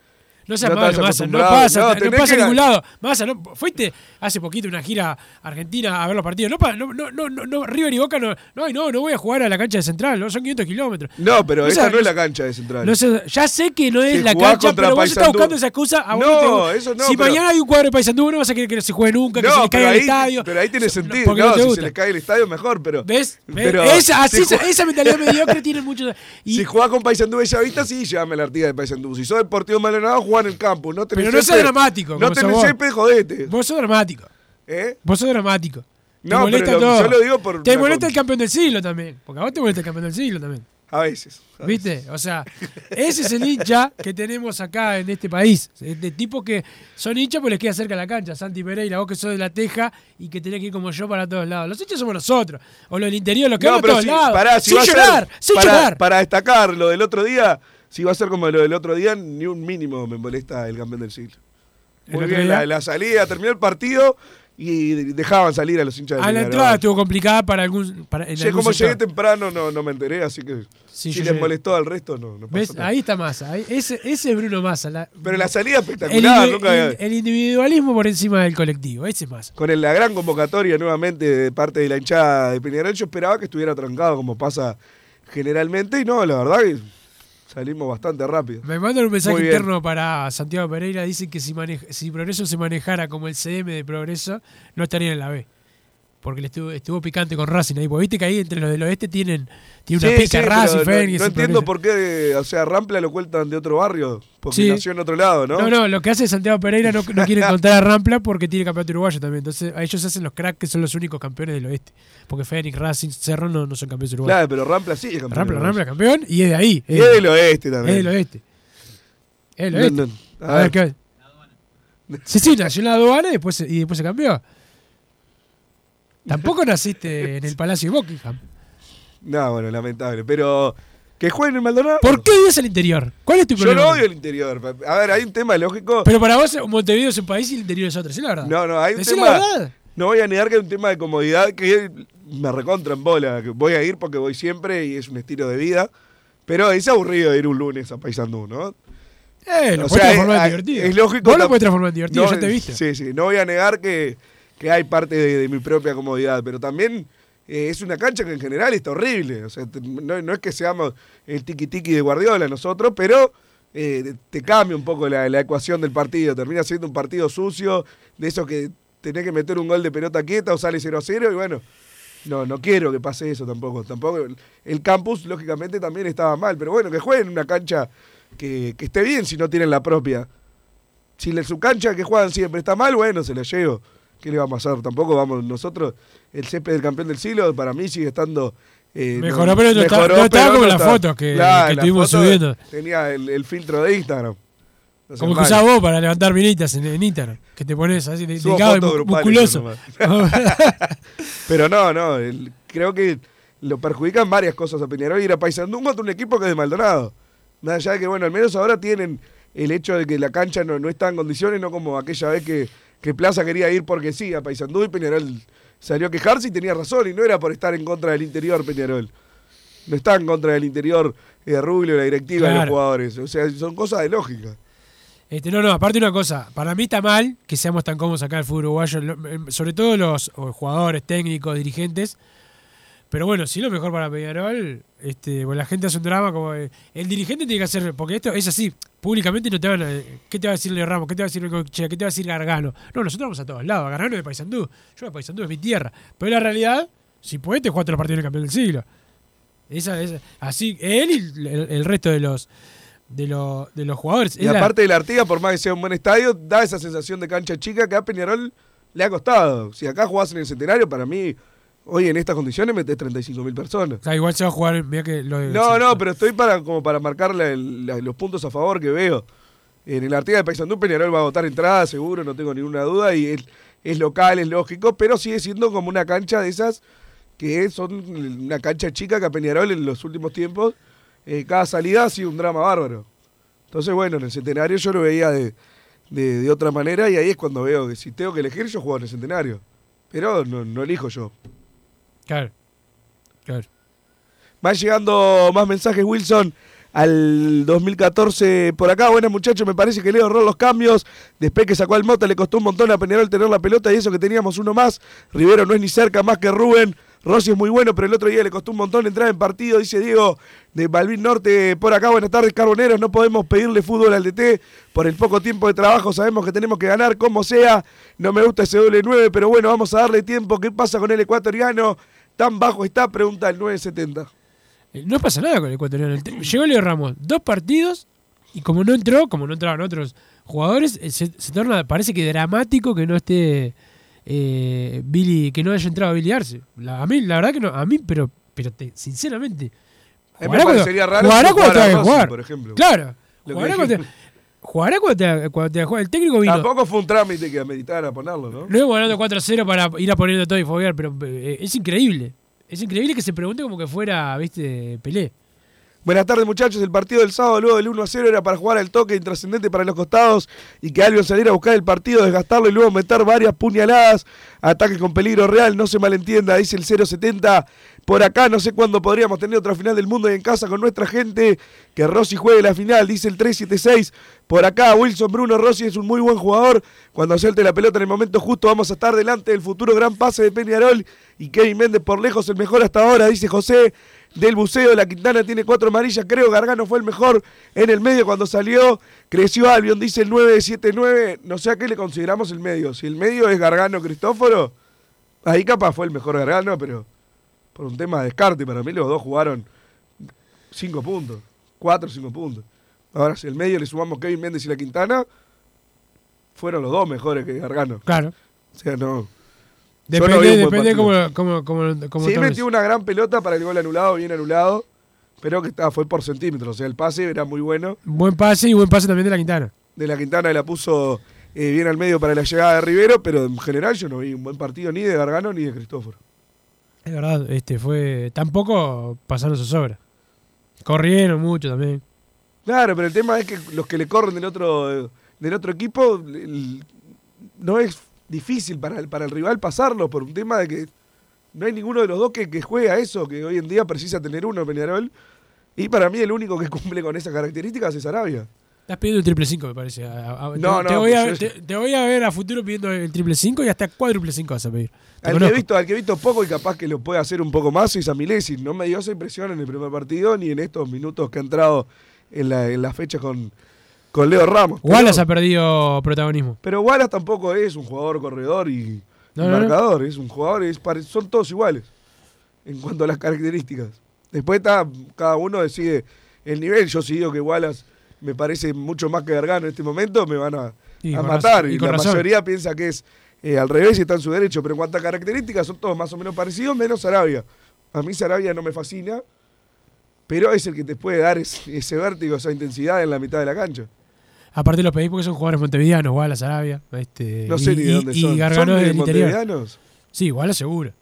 No seas No malo, Massa, no pasa, No, pasa a ningún lado. Massa, no, fuiste hace poquito una gira Argentina a ver los partidos. No, no, no, no, no, River y Boca no, no, no, no voy a jugar a la cancha de Central, no, son 500 kilómetros. No, pero No esa no es la cancha de Central. No ya sé que no es Si la cancha, pero vos estás buscando esa excusa. A No, eso no, Si pero- mañana hay un cuadro de Paysandú, no vas a querer que no se juegue nunca, que se le caiga el estadio. pero ahí tiene sentido. No, si se les cae el estadio, mejor, pero. ¿Ves? Esa, mentalidad mediocre tiene muchos. Y, Si jugás con Paysandú Bellavista, sí, llévame la Artigas de Paysandú. Si sos Deportivo Maldonado, en el campo. No tenés pero no césped. dramático. No tenés vos. césped, jodete. Vos sos dramático. ¿Eh? Vos sos dramático. Te No, molesta pero lo- todo. yo lo digo por Te molesta cosa. el campeón del siglo también. Porque a vos te molesta el campeón del siglo también. A veces. ¿Viste? O sea, ese es el hincha que tenemos acá en este país. De tipos que son hinchas porque les queda cerca la cancha. Santi Pereira, vos que sos de la Teja y que tenés que ir como yo para todos lados. Los hinchas somos nosotros. O los del interior, los que No, vamos a todos si, lados. pará, si sin va a ser- llorar, sin para, llorar. Para destacar lo del otro día, si va a ser como lo del otro día, ni un mínimo me molesta el campeón del siglo. ¿El Muy bien, la, la salida, terminó el partido y dejaban salir a los hinchas de A la entrada estuvo complicada para algún. Para, en Che, algún como sector. llegué temprano no, no me enteré, así que Sí, si les llegué. molestó al resto, no, no ¿Ves? nada. Ahí está Massa. ahí- ese, ese es Bruno Massa. la- Pero la salida el, espectacular, indivi- nunca el- el individualismo por encima del colectivo. Ese es Massa. Con el- la gran convocatoria nuevamente de parte de la hinchada de Peñarol, yo esperaba que estuviera trancado como pasa generalmente y no, la verdad que salimos bastante rápido. Me mandan un mensaje interno para Santiago Pereira. Dice que si, maneja- si Progreso se manejara como el CM de Progreso, no estaría en la B. Porque le estuvo, estuvo picante con Racing ahí. Porque viste que ahí entre los del oeste tienen, tiene una Sí, pica sí, Racing, pero no- Fénix No, y entiendo por qué, o sea, Rampla lo cuentan de otro barrio, porque Sí. nació en otro lado, ¿no? No, no, lo que hace Santiago Pereira no, no quiere contar a Rampla porque tiene campeonato uruguayo también. Entonces, a ellos hacen los cracks que son los únicos campeones del oeste. Porque Fénix, Racing, Cerro no, no son campeones uruguayos. Claro, pero Rampla sí es campeón. Rampla, Rampla campeón y es de ahí. Y es del oeste también. Es del oeste. Es del No, oeste. no, A, a ver, ver. ¿qué? Sí, sí, nació en la aduana y después, se- y después se cambió. Tampoco naciste en el Palacio de Buckingham. No, bueno, lamentable. Pero que jueguen en Maldonado. ¿Por qué odias el interior? ¿Cuál es tu Yo problema? no odio el interior. A ver, hay un tema lógico. Pero para vos Montevideo es un país y el interior es otro, ¿sí la verdad? No, no, hay un Decí tema. la verdad. No voy a negar que hay un tema de comodidad que me recontra en bola. Que voy a ir porque voy siempre y es un estilo de vida. Pero es aburrido ir un lunes a Paysandú, ¿no? Eh, lo O puedes sea, transformar en es- divertido. Es lógico. Vos lo puedes transformar en divertido, no, ya te viste. Sí, sí. No voy a negar que, que hay parte de, mi propia comodidad, pero también eh, es una cancha que en general está horrible. O sea, no, no es que seamos el tiki-tiki de Guardiola nosotros, pero eh, te cambia un poco la, la ecuación del partido. Termina siendo un partido sucio, de esos que tenés que meter un gol de pelota quieta o sale 0 a 0 y bueno. No, no quiero que pase eso tampoco. Tampoco el, campus, lógicamente, también estaba mal. Pero bueno, que jueguen en una cancha que, que esté bien si no tienen la propia. Si su cancha que juegan siempre está mal, bueno, se la llevo. ¿Qué le vamos a hacer? Tampoco vamos nosotros. El césped del campeón del siglo para mí sigue estando. eh, Mejoró, pero no está- no estaba pero como no las fotos que- Claro, que la estuvimos foto subiendo. Tenía el, el filtro de Instagram. Como que usás vos para levantar minitas en, en Instagram. Que te pones así, de- musculoso. Pero no, no, el- creo que lo perjudican varias cosas a Peñarol ir a Paysandú contra un equipo que es de Maldonado. Más allá de que, bueno, al menos ahora tienen el hecho de que la cancha no, no está en condiciones, no como aquella vez que, que Plaza quería ir porque sí a Paysandú y Peñarol salió a quejarse y tenía razón y no era por estar en contra del interior Peñarol. No está en contra del interior eh, Rubio, la directiva y los jugadores. O sea, son cosas de lógica. Este, no, no, aparte una cosa, para mí está mal que seamos tan cómodos acá el fútbol uruguayo, eh, sobre todo los jugadores, técnicos, dirigentes. Pero bueno, si lo mejor para Peñarol, este, bueno, la gente hace un drama como eh, el dirigente tiene que hacer, porque esto es así, públicamente no te van a, ¿qué te va a decir Leo Ramos? ¿Qué te va a decir Cochea? ¿Qué te va a decir Gargano? No, nosotros vamos a todos lados, Gargano es de Paysandú, yo de Paysandú es mi tierra. Pero la realidad, si puedes te jugaste los partidos del campeón del siglo. Esa, esa, así, él y el, el resto de los de, los de los jugadores. Y Es la- aparte de la Artiga, por más que sea un buen estadio, da esa sensación de cancha chica que a Peñarol le ha costado. Si acá jugás en el centenario, para mí, hoy en estas condiciones metés 35 mil personas. O sea, igual se va a jugar, mira que lo de- No, no, pero estoy para como para marcar la- la- los puntos a favor que veo. En el Artiga de Paysandú, Peñarol va a votar entrada, seguro, no tengo ninguna duda, y es, es local, es lógico, pero sigue siendo como una cancha de esas que son una cancha chica que a Peñarol en los últimos tiempos, eh, cada salida ha sido un drama bárbaro. Entonces, bueno, en el centenario yo lo veía de, de- de otra manera, y ahí es cuando veo que si tengo que elegir, yo juego en el centenario. Pero no, no elijo yo. Claro. Claro. Van llegando más mensajes, Wilson, al 2014 por acá. Buenas muchachos, me parece que Leo erró los cambios. Después que sacó al Mota le costó un montón a Peñarol tener la pelota y eso que teníamos uno más. Rivero no es ni cerca más que Rubén. Rossi es muy bueno, pero el otro día le costó un montón entrar en partido, dice Diego de Balvin Norte por acá. Buenas tardes, Carboneros. No podemos pedirle fútbol al DT por el poco tiempo de trabajo. Sabemos que tenemos que ganar como sea. No me gusta ese doble 9, pero bueno, vamos a darle tiempo. ¿Qué pasa con el ecuatoriano? Tan bajo está, pregunta el 970. Eh, No pasa nada con el ecuatoriano. Llegó Leo Ramos, dos partidos, y como no entró, como no entraban otros jugadores, eh, se, se torna, parece que dramático que no esté eh, Billy, que no haya entrado Billy Arce. La- a mí, la verdad que no, a mí, pero, pero te- sinceramente. A mí me parecería raro jugará si cuando jugara tenga que jugar. por ejemplo. Claro. Jugará cuando. Jugará cuando te, cuando te juega. El técnico vino. Tampoco fue un trámite que meditara ponerlo, ¿no? Luego ganando 4-0 para ir a poniendo todo y foguear, pero eh, es increíble. Es increíble que se pregunte como que fuera, viste, Pelé. Buenas tardes muchachos, el partido del sábado luego del 1 a 0 era para jugar al toque intrascendente para los costados y que Albion saliera a buscar el partido, desgastarlo y luego meter varias puñaladas, ataque con peligro real, no se malentienda, dice el 070. Por acá no sé cuándo podríamos tener otra final del mundo y en casa con nuestra gente, que Rossi juegue la final, dice el 376. Por acá Wilson Bruno Rossi es un muy buen jugador, cuando suelte la pelota en el momento justo vamos a estar delante del futuro gran pase de Peñarol y Kevin Méndez por lejos el mejor hasta ahora, dice José del buceo. La Quintana tiene cuatro amarillas, creo. Gargano fue el mejor en el medio cuando salió. Creció Albion, dice el 979. No sé a qué le consideramos el medio. Si el medio es Gargano Cristóforo, ahí capaz fue el mejor Gargano, pero por un tema de descarte. Para mí los dos jugaron cinco puntos, cuatro o cinco puntos. Ahora, si el medio le sumamos Kevin Méndez y la Quintana, fueron los dos mejores que Gargano. Claro. O sea, no. Depende, no depende cómo, cómo, cómo, cómo Sí, metió una gran pelota para el gol anulado, bien anulado. Pero que está, fue por centímetros. O sea, el pase era muy bueno. Buen pase y buen pase también de la Quintana. De la Quintana la puso eh, bien al medio para la llegada de Rivero. Pero en general yo no vi un buen partido ni de Gargano ni de Cristóforo. Es verdad, este fue. Tampoco pasaron sus obras. Corrieron mucho también. Claro, pero el tema es que los que le corren del otro, del otro equipo no es difícil para el, para el rival pasarlo por un tema de que no hay ninguno de los dos que, que juegue a eso, que hoy en día precisa tener uno, Peñarol. Y para mí el único que cumple con esas características es Arabia. Estás pidiendo el triple 5, me parece. A- a- te- No, te, no, voy a, yo- te, te voy a ver a futuro pidiendo el triple 5 y hasta cuádruple 5 vas a pedir. Al que, he visto, al que he visto poco y capaz que lo puede hacer un poco más es a Milesi. No me dio esa impresión en el primer partido ni en estos minutos que ha entrado en la, en la fecha con, con Leo Ramos. Pero- Wallace ha perdido protagonismo. Pero Wallace tampoco es un jugador corredor y, No, y no, no. marcador, es un jugador, es son todos iguales en cuanto a las características. Después está, cada uno decide el nivel. Yo sí digo que Wallace me parece mucho más que Gargano en este momento, me van a, Y a matar. razón, y la razón. mayoría piensa que es eh, al revés y está en su derecho. Pero en cuanto a características, son todos más o menos parecidos, menos Sarabia. A mí Sarabia no me fascina, pero es el que te puede dar ese, ese vértigo, esa intensidad en la mitad de la cancha. Aparte los pedí porque son jugadores montevideanos, Wallace, Arabia. Este, No sé y, ni de dónde y, son. Y Gargano ¿Son de del interior. montevideanos? Sí, Wallace seguro.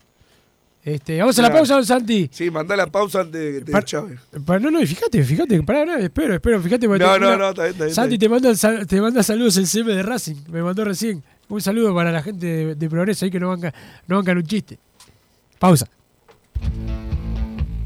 Este, vamos a la pausa, don Santi. Sí, mandá la pausa antes de que te Chávez. No, no, y fíjate, fíjate, pará, no, espero, espero, fíjate. No, no, no, está bien, está bien, Santi te manda, te manda saludos el CM de Racing, me mandó recién. Un saludo para la gente de, de Progreso ahí que no bancan, no bancan un chiste. Pausa.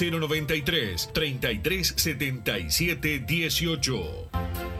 093 33 77 18.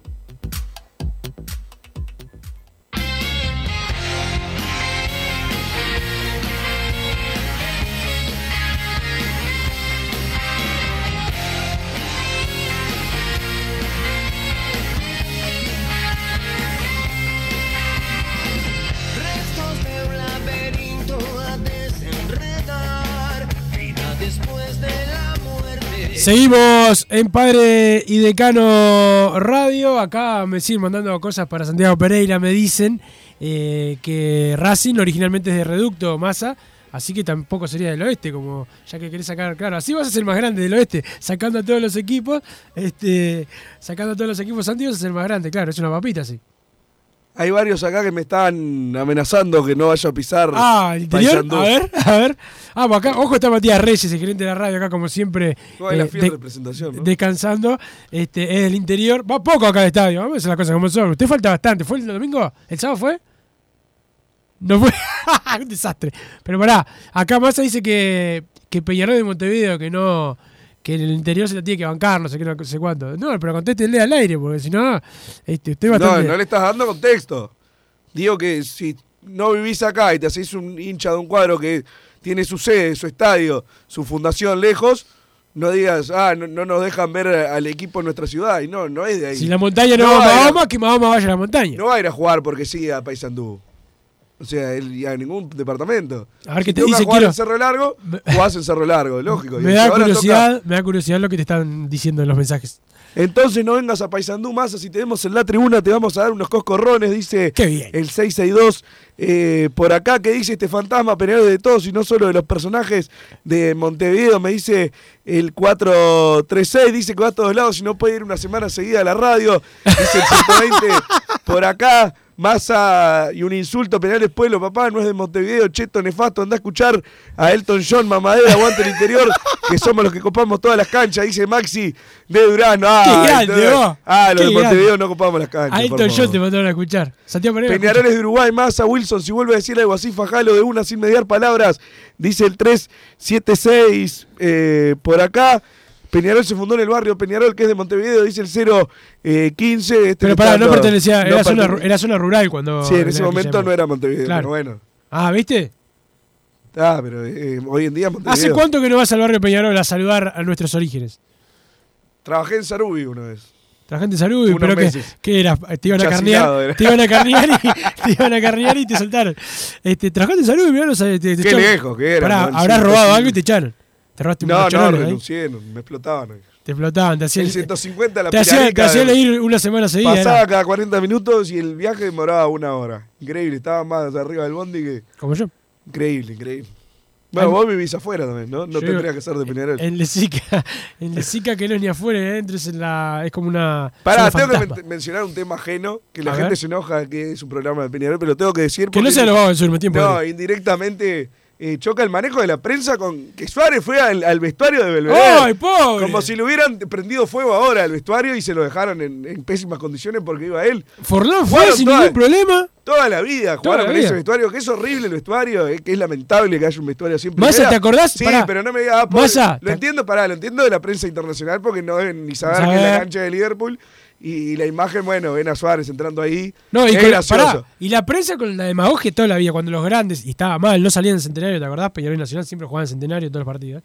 Seguimos en Padre y Decano Radio. Acá me siguen mandando cosas para Santiago Pereira. Me dicen eh, que Racing originalmente es de Reducto Massa. Así que tampoco sería del oeste, como ya que querés sacar, claro, así vas a ser más grande del oeste, sacando a todos los equipos, este, sacando a todos los equipos antiguos, a ser más grande, claro, es una papita, sí. Hay varios acá que me están amenazando que no vaya a pisar. Ah, el interior. A ver, a ver. Ah, pues acá, ojo, está Matías Reyes, el gerente de la radio, acá como siempre. No la eh, fiel de- representación, ¿no? Descansando. Este, es el interior. Va poco acá al estadio. Vamos a hacer las cosas como son. Usted falta bastante. ¿Fue el domingo? ¿El sábado fue? No fue un desastre. Pero pará, acá Massa dice que, que Peñarol de Montevideo, que no que en el interior se la tiene que bancar, no sé qué, no sé cuánto. No, pero contéstenle al aire, porque si no, este, estoy bastante... No, no le estás dando contexto. Digo que si no vivís acá y te hacéis un hincha de un cuadro que tiene su sede, su estadio, su fundación lejos, no digas, ah, no, no nos dejan ver al equipo en nuestra ciudad. Y no, no es de ahí. Si la montaña no, va a- Mahoma, que Mahoma vaya a la montaña. No va a ir a jugar porque sí a Paysandú. O sea, él ya en ningún departamento. A ver si qué te toca dice, jugar quiero- en Cerro Largo, jugás en Cerro Largo, lógico. Me da curiosidad, me da curiosidad lo que te están diciendo en los mensajes. Entonces no vengas a Paysandú más, si tenemos en la tribuna te vamos a dar unos coscorrones, dice el 662 eh, por acá, que dice este fantasma peleador de todos y no solo de los personajes de Montevideo, me dice el 436, dice que va a todos lados y no puede ir una semana seguida a la radio, dice el 120 por acá. Masa y un insulto, penales pueblo, papá, no es de Montevideo, cheto, nefasto, anda a escuchar a Elton John, mamadera, aguante el interior, que somos los que copamos todas las canchas, dice Maxi de Durano. Ah, Qué grande, entonces- vos. ah, los Qué de Montevideo grande. no copamos las canchas. A Elton. John te mandaron a escuchar. Santiago Pereira. Peñarol es de Uruguay, Massa, Wilson, si vuelve a decir algo así, fajalo de una sin mediar palabras, dice el 376 eh, por acá. Peñarol se fundó en el barrio Peñarol, que es de Montevideo, dice el 015. Este Pero pará, no pertenecía, era, zona, pertene- era zona rural cuando. Sí, en ese momento no era Montevideo, Claro. pero bueno. Ah, ¿viste? Ah, pero eh, hoy en día Montevideo. ¿Hace cuánto que no vas al barrio Peñarol a saludar a nuestros orígenes? Trabajé en Sarubi una vez. Trabajaste en Unos pero que, era, te iban a carnear, te iban a carnear y te iban a carnear y te soltaron. Este, trabajaste en Salud y mirá, no sabes, te, te Qué lejos que era, Pará, ¿no? habrás robado algo y te echaron. Te robaste un No, no, renuncié, no, me explotaban. Te explotaban, te hacían. El 150 la te hacían, te hacían ir una semana seguida. Pasaba cada 40 minutos y el viaje demoraba una hora. Increíble, estaba más arriba del bondi que. Como yo. Increíble, increíble. Bueno, vos vivís afuera también, ¿no? No Yo- tendrías que ser de Peñarol. En Lesica, en Lesica que no es ni afuera ni adentro, es, en la, es como una. Pará, tengo que men- mencionar un tema ajeno, que la A gente ver. se enoja que es un programa de Peñarol, pero lo tengo que decir Que no sea los vagos del sur, me tiempo. No, indirectamente eh, choca el manejo de la prensa con que Suárez fue al, al vestuario de Belvedere. ¡Ay, pobre! Como si le hubieran prendido fuego ahora al vestuario y se lo dejaron en, en pésimas condiciones porque iba él. Forlán fue Jugaron sin toda- ningún problema. Toda la vida jugaron vida. ese vestuario, que es horrible el vestuario, eh, que es lamentable que haya un vestuario siempre. Massa, ¿te acordás? Sí, Pará. pero no me digas, ah, lo ¿te- entiendo, pará, lo entiendo de la prensa internacional porque no deben ni saber que es la cancha de Liverpool y, la imagen, bueno, ven a Suárez entrando ahí. No, y, es con- gracioso. pará, y la prensa con la demagogia toda la vida, cuando los grandes, y estaba mal, no salían en centenario, ¿te acordás? Peñarol Nacional siempre jugaban en centenario todos los partidos.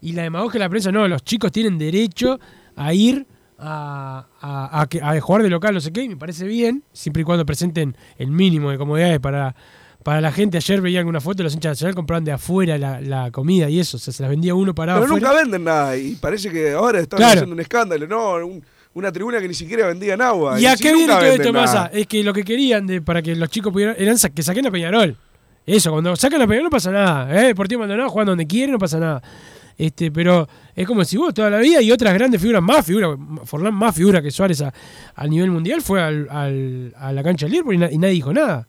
Y la demagogia de la prensa, no, los chicos tienen derecho a ir a, a- a que- a jugar de local, no sé qué, y me parece bien, siempre y cuando presenten el mínimo de comodidades para, para la gente. Ayer veía alguna foto, los hinchas de Nacional compraban de afuera la, la comida y eso, o sea, se las vendía uno parado Pero afuera. nunca venden nada y parece que ahora están Claro. haciendo un escándalo, ¿no? Un- una tribuna que ni siquiera vendían agua. ¿Y a qué viene todo esto, Massa? Es que lo que querían de, para que los chicos pudieran eran sa- que saquen a Peñarol. Eso, cuando sacan a Peñarol no pasa nada. ¿eh? Deportivo Maldonado jugando donde quiere, no pasa nada. Este, pero es como si vos toda la vida y otras grandes figuras, más figuras, Forlán más figura que Suárez a, a nivel mundial, fue al, al- a la cancha del Liverpool y, na- y nadie dijo nada.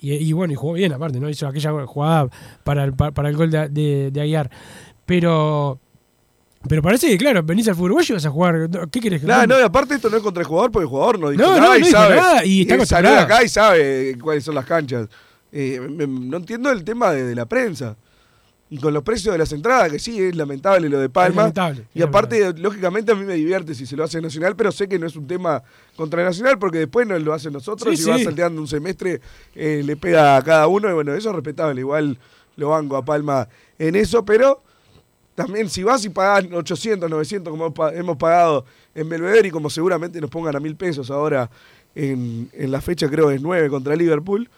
Y, y bueno, y jugó bien aparte, ¿no? Hizo aquella jugada para el, pa- para el gol de, de, de Aguiar. Pero pero parece que, claro, venís al fútbol uruguayo y vas a jugar. ¿Qué querés? que Nada, no, y aparte esto no es contra el jugador porque el jugador no dijo No, nada no y dijo sabe. nada y está salió acá y sabe cuáles son las canchas. Eh, me- no entiendo el tema de, de la prensa. Y con los precios de las entradas, que sí, es lamentable lo de Palma. lamentable, y aparte, lógicamente, a mí me divierte si se lo hace Nacional, pero sé que no es un tema contra Nacional porque después no lo hacen nosotros Sí, y va sí. salteando un semestre, eh, le pega a cada uno y bueno, eso es respetable. Igual lo banco a Palma en eso, pero también si vas y pagás 800, 900 como hemos pagado en Belvedere y como seguramente nos pongan a mil pesos ahora en, en la fecha creo es 9 contra Liverpool,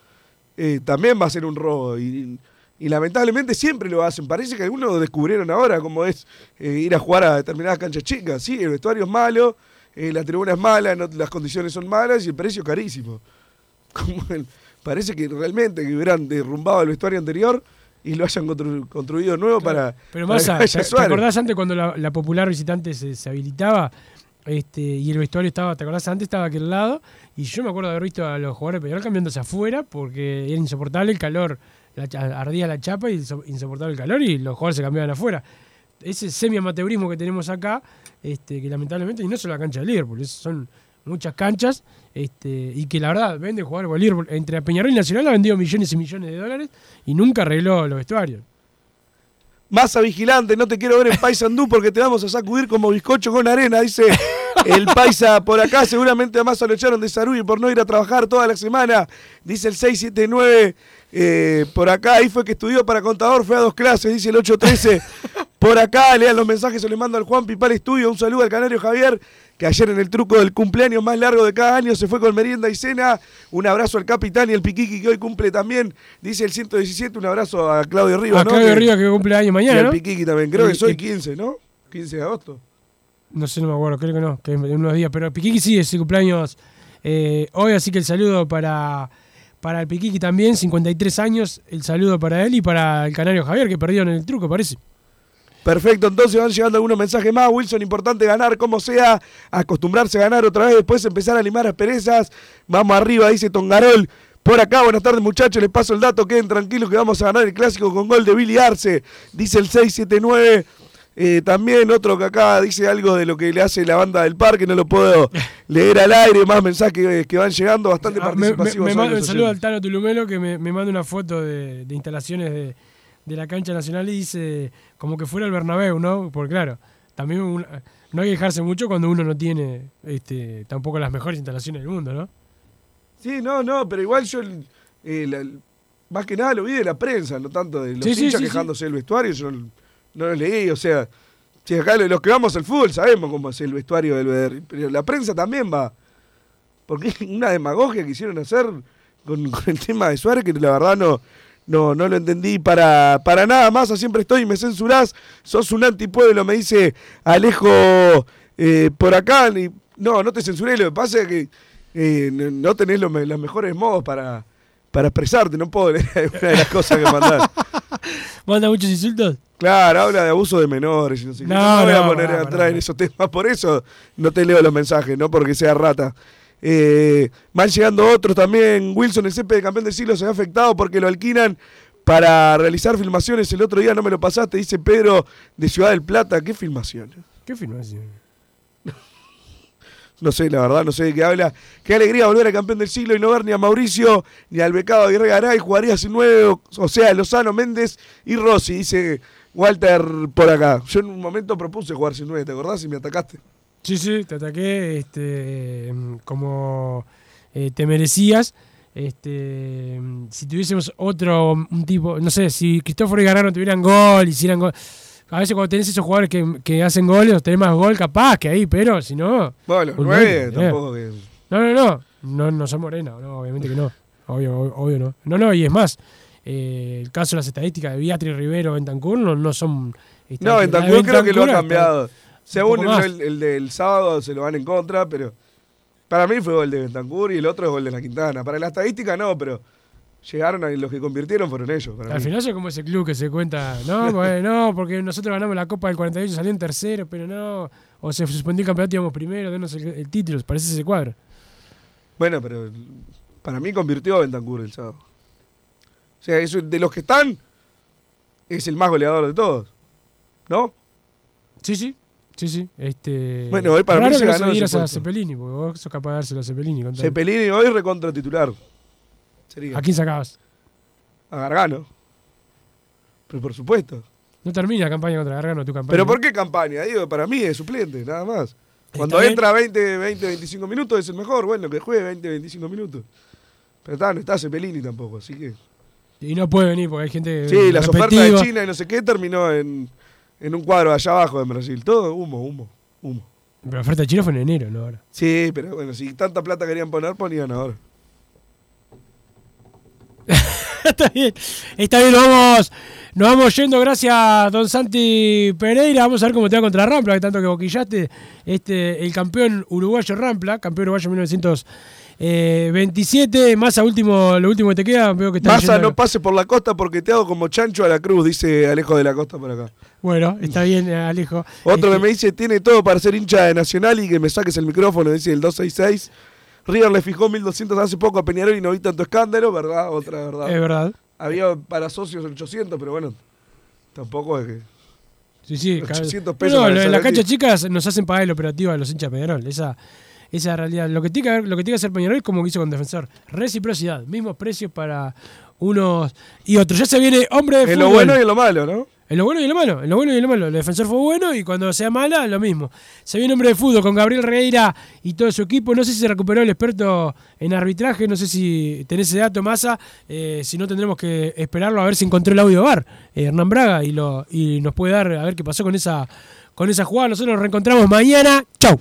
eh, también va a ser un robo y, y lamentablemente siempre lo hacen. Parece que algunos descubrieron ahora cómo es eh, ir a jugar a determinadas canchas chicas. Sí, el vestuario es malo, eh, la tribuna es mala, las condiciones son malas y el precio carísimo. Como el- parece que realmente que hubieran derrumbado el vestuario anterior y lo hayan constru- construido nuevo para, Pero para más, ¿te, acordás antes cuando la, la popular visitante se, se habilitaba este, y el vestuario estaba, ¿te acordás antes? Estaba a aquel lado y yo me acuerdo de haber visto a los jugadores de Peñarol cambiándose afuera porque era insoportable el calor, la ardía la chapa y inso- insoportable el calor y los jugadores se cambiaban afuera. Ese semi-amateurismo que tenemos acá, este, que lamentablemente, y no solo la cancha de Liverpool, son muchas canchas, este, y que la verdad vende jugar Bolívar. Entre Peñarol y Nacional ha vendido millones y millones de dólares y nunca arregló los vestuarios. Masa vigilante, no te quiero ver en Paisandú porque te vamos a sacudir como bizcocho con arena, dice el paisa por acá. Seguramente a Massa lo echaron de Sarubi por no ir a trabajar toda la semana, dice el 679. eh, por acá, ahí fue que estudió para contador, fue a dos clases, dice el 813. Por acá, lean los mensajes, se le mando al Juan Pipal Estudio. Un saludo al canario Javier, que ayer en el truco del cumpleaños más largo de cada año se fue con merienda y cena. Un abrazo al capitán y el Piquiqui que hoy cumple también, dice el 117. Un abrazo a Claudio Rivas, A ¿no? Claudio Que- Rivas que cumple año mañana, y al ¿no? Piquiqui también, creo Y- que soy y- 15, ¿no? 15 de agosto. No sé, no me acuerdo, creo que no, que en unos días. Pero Piquiqui sí es su cumpleaños eh, hoy, así que el saludo para, para el Piquiqui también, 53 años. El saludo para él y para el canario Javier, que perdió en el truco, parece. Perfecto, entonces van llegando algunos mensajes más. Wilson, importante ganar como sea, acostumbrarse a ganar otra vez, después empezar a limar asperezas. Vamos arriba, dice Tongarol. Por acá, buenas tardes muchachos, les paso el dato, queden tranquilos que vamos a ganar el clásico con gol de Billy Arce, dice el 679. Eh, también otro que acá dice algo de lo que le hace la banda del parque, no lo puedo leer al aire, más mensajes que van llegando, bastante Ah, me, me- participativos. me los un saludo al. Tano Tulumelo que me, me manda una foto de, de instalaciones de, de la cancha nacional y dice como que fuera el Bernabéu, ¿no? Porque claro, también un- no hay que dejarse mucho cuando uno no tiene este, tampoco las mejores instalaciones del mundo, ¿no? Sí, no, no, pero igual yo, eh, la- más que nada lo vi de la prensa, no tanto de los Sí, hinchas sí, quejándose del vestuario, yo no, lo leí, o sea, si acá lo- los que vamos al fútbol sabemos cómo es el vestuario del BR, pero la prensa también va, porque es una demagogia que quisieron hacer con, con el tema de Suárez, que la verdad no, no, no lo entendí para, para nada más, siempre estoy y me censurás, sos un antipueblo, me dice Alejo eh, por acá, y- no, no te censuré, lo que pasa es que eh, no, tenés los, me- los mejores modos para, para expresarte, no puedo leer alguna de las cosas que mandás. ¿Manda muchos insultos? Claro, habla de abuso de menores y no sé. No, No, me voy a poner atrás en esos temas, por eso no te leo los mensajes, no porque sea rata. Eh, van llegando otros también. Wilson, el CP de campeón del siglo, se ve afectado porque lo alquilan para realizar filmaciones. El otro día no me lo pasaste, dice Pedro de Ciudad del Plata. ¿Qué filmaciones? ¿Qué filmación? No sé, la verdad, no sé de qué habla. Qué alegría volver al campeón del siglo y no ver ni a Mauricio ni al becado Aguirre Garay. Jugaría sin nueve, o sea, Lozano, Méndez y Rossi, dice Walter por acá. Yo en un momento propuse jugar sin nueve, ¿te acordás? Y me atacaste. Sí, sí, te ataqué este, em, como eh, te merecías. Este, em, si tuviésemos otro, un tipo, no sé, si Cristóforo y Gargano tuvieran gol, hicieran gol. A veces cuando tenés esos jugadores que, que hacen goles, tenés más gol capaz que ahí, pero si no. Bueno, los olvidate, nueve eh. tampoco que. No, no, no. No, no son morenas, no, obviamente que no. Obvio, obvio, obvio no. No, no, y es más. eh, el caso de las estadísticas de Beatriz Rivero, Bentancur, no, no son. este, No, Bentancur creo que lo ha cambiado. Según el, el del sábado se lo van en contra, pero para mí fue gol de Bentancur y el otro es gol de la Quintana. Para la estadística no, pero llegaron a los que convirtieron fueron ellos. para Al mí. final es como ese club que se cuenta, no, bueno, no, porque nosotros ganamos la Copa del 48, salió en tercero, pero no, o se suspendió el campeonato y íbamos primero, denos el, el título, parece ese cuadro. Bueno, pero para mí convirtió a Bentancur el sábado. O sea, eso, de los que están, es el más goleador de todos. ¿No? Sí, sí, sí, sí. Este, Bueno, hoy para mí se que no ganó se a. Cepelini, porque vos sos capaz de dárselo a Cepelini. Cepelini hoy recontra titular. Sería. ¿A quién sacabas? A Gargano. Pero por supuesto. No termina la campaña contra Gargano, tu campaña. ¿Pero por qué campaña? Digo, para mí es suplente, nada más. Cuando entra 20, 20, 25 minutos es el mejor. Bueno, que juegue 20, 25 minutos. Pero está, no está Cepelini tampoco, así que... Y no puede venir porque hay gente. Sí, las ofertas de. China y no sé qué terminó en, en un cuadro allá abajo en Brasil. Todo humo, humo, humo. Pero la oferta de China fue en enero, ¿no? Ahora. Sí, pero bueno, si tanta plata querían poner, ponían ahora. Está bien. Está bien, nos vamos, nos vamos yendo. Gracias, don Santi Pereira. Vamos a ver cómo te va contra Rampla, que tanto que boquillaste. Este, el campeón uruguayo Rampla, campeón uruguayo 1927. Massa, último, lo último que te queda. Veo que está Massa, no pase por la costa porque te hago como chancho a la cruz, dice Alejo de la Costa por acá. Bueno, está bien, eh, Alejo. Otro Este, que me dice, tiene todo para ser hincha de Nacional y que me saques el micrófono, dice el 266. River le fijó 1200 hace poco a Peñarol y no vi tanto escándalo, ¿verdad? Otra verdad. Es verdad. Había para socios 800, pero bueno, tampoco es que... Sí, sí. 800 cada- pesos No, en las canchas chicas nos hacen pagar el operativo a los hinchas de Peñarol. Esa, esa es la realidad. Lo que tiene que, haber- lo que, tiene que hacer Peñarol es como hizo con Defensor. Reciprocidad, mismos precios para unos y otros. Ya se viene hombre de En fútbol. lo bueno y en lo malo, ¿no? En lo bueno y en lo malo, en lo bueno y en lo malo. El defensor fue bueno y cuando sea mala, lo mismo. Se viene hombre de fútbol con Gabriel Reira y todo su equipo. No sé si se recuperó el experto en arbitraje, no sé si tenés ese dato, Massa. Eh, si no, tendremos que esperarlo a ver si encontró el audio bar, eh, Hernán Braga, y, lo, y nos puede dar a ver qué pasó con esa, con esa jugada. Nosotros nos reencontramos mañana. Chau.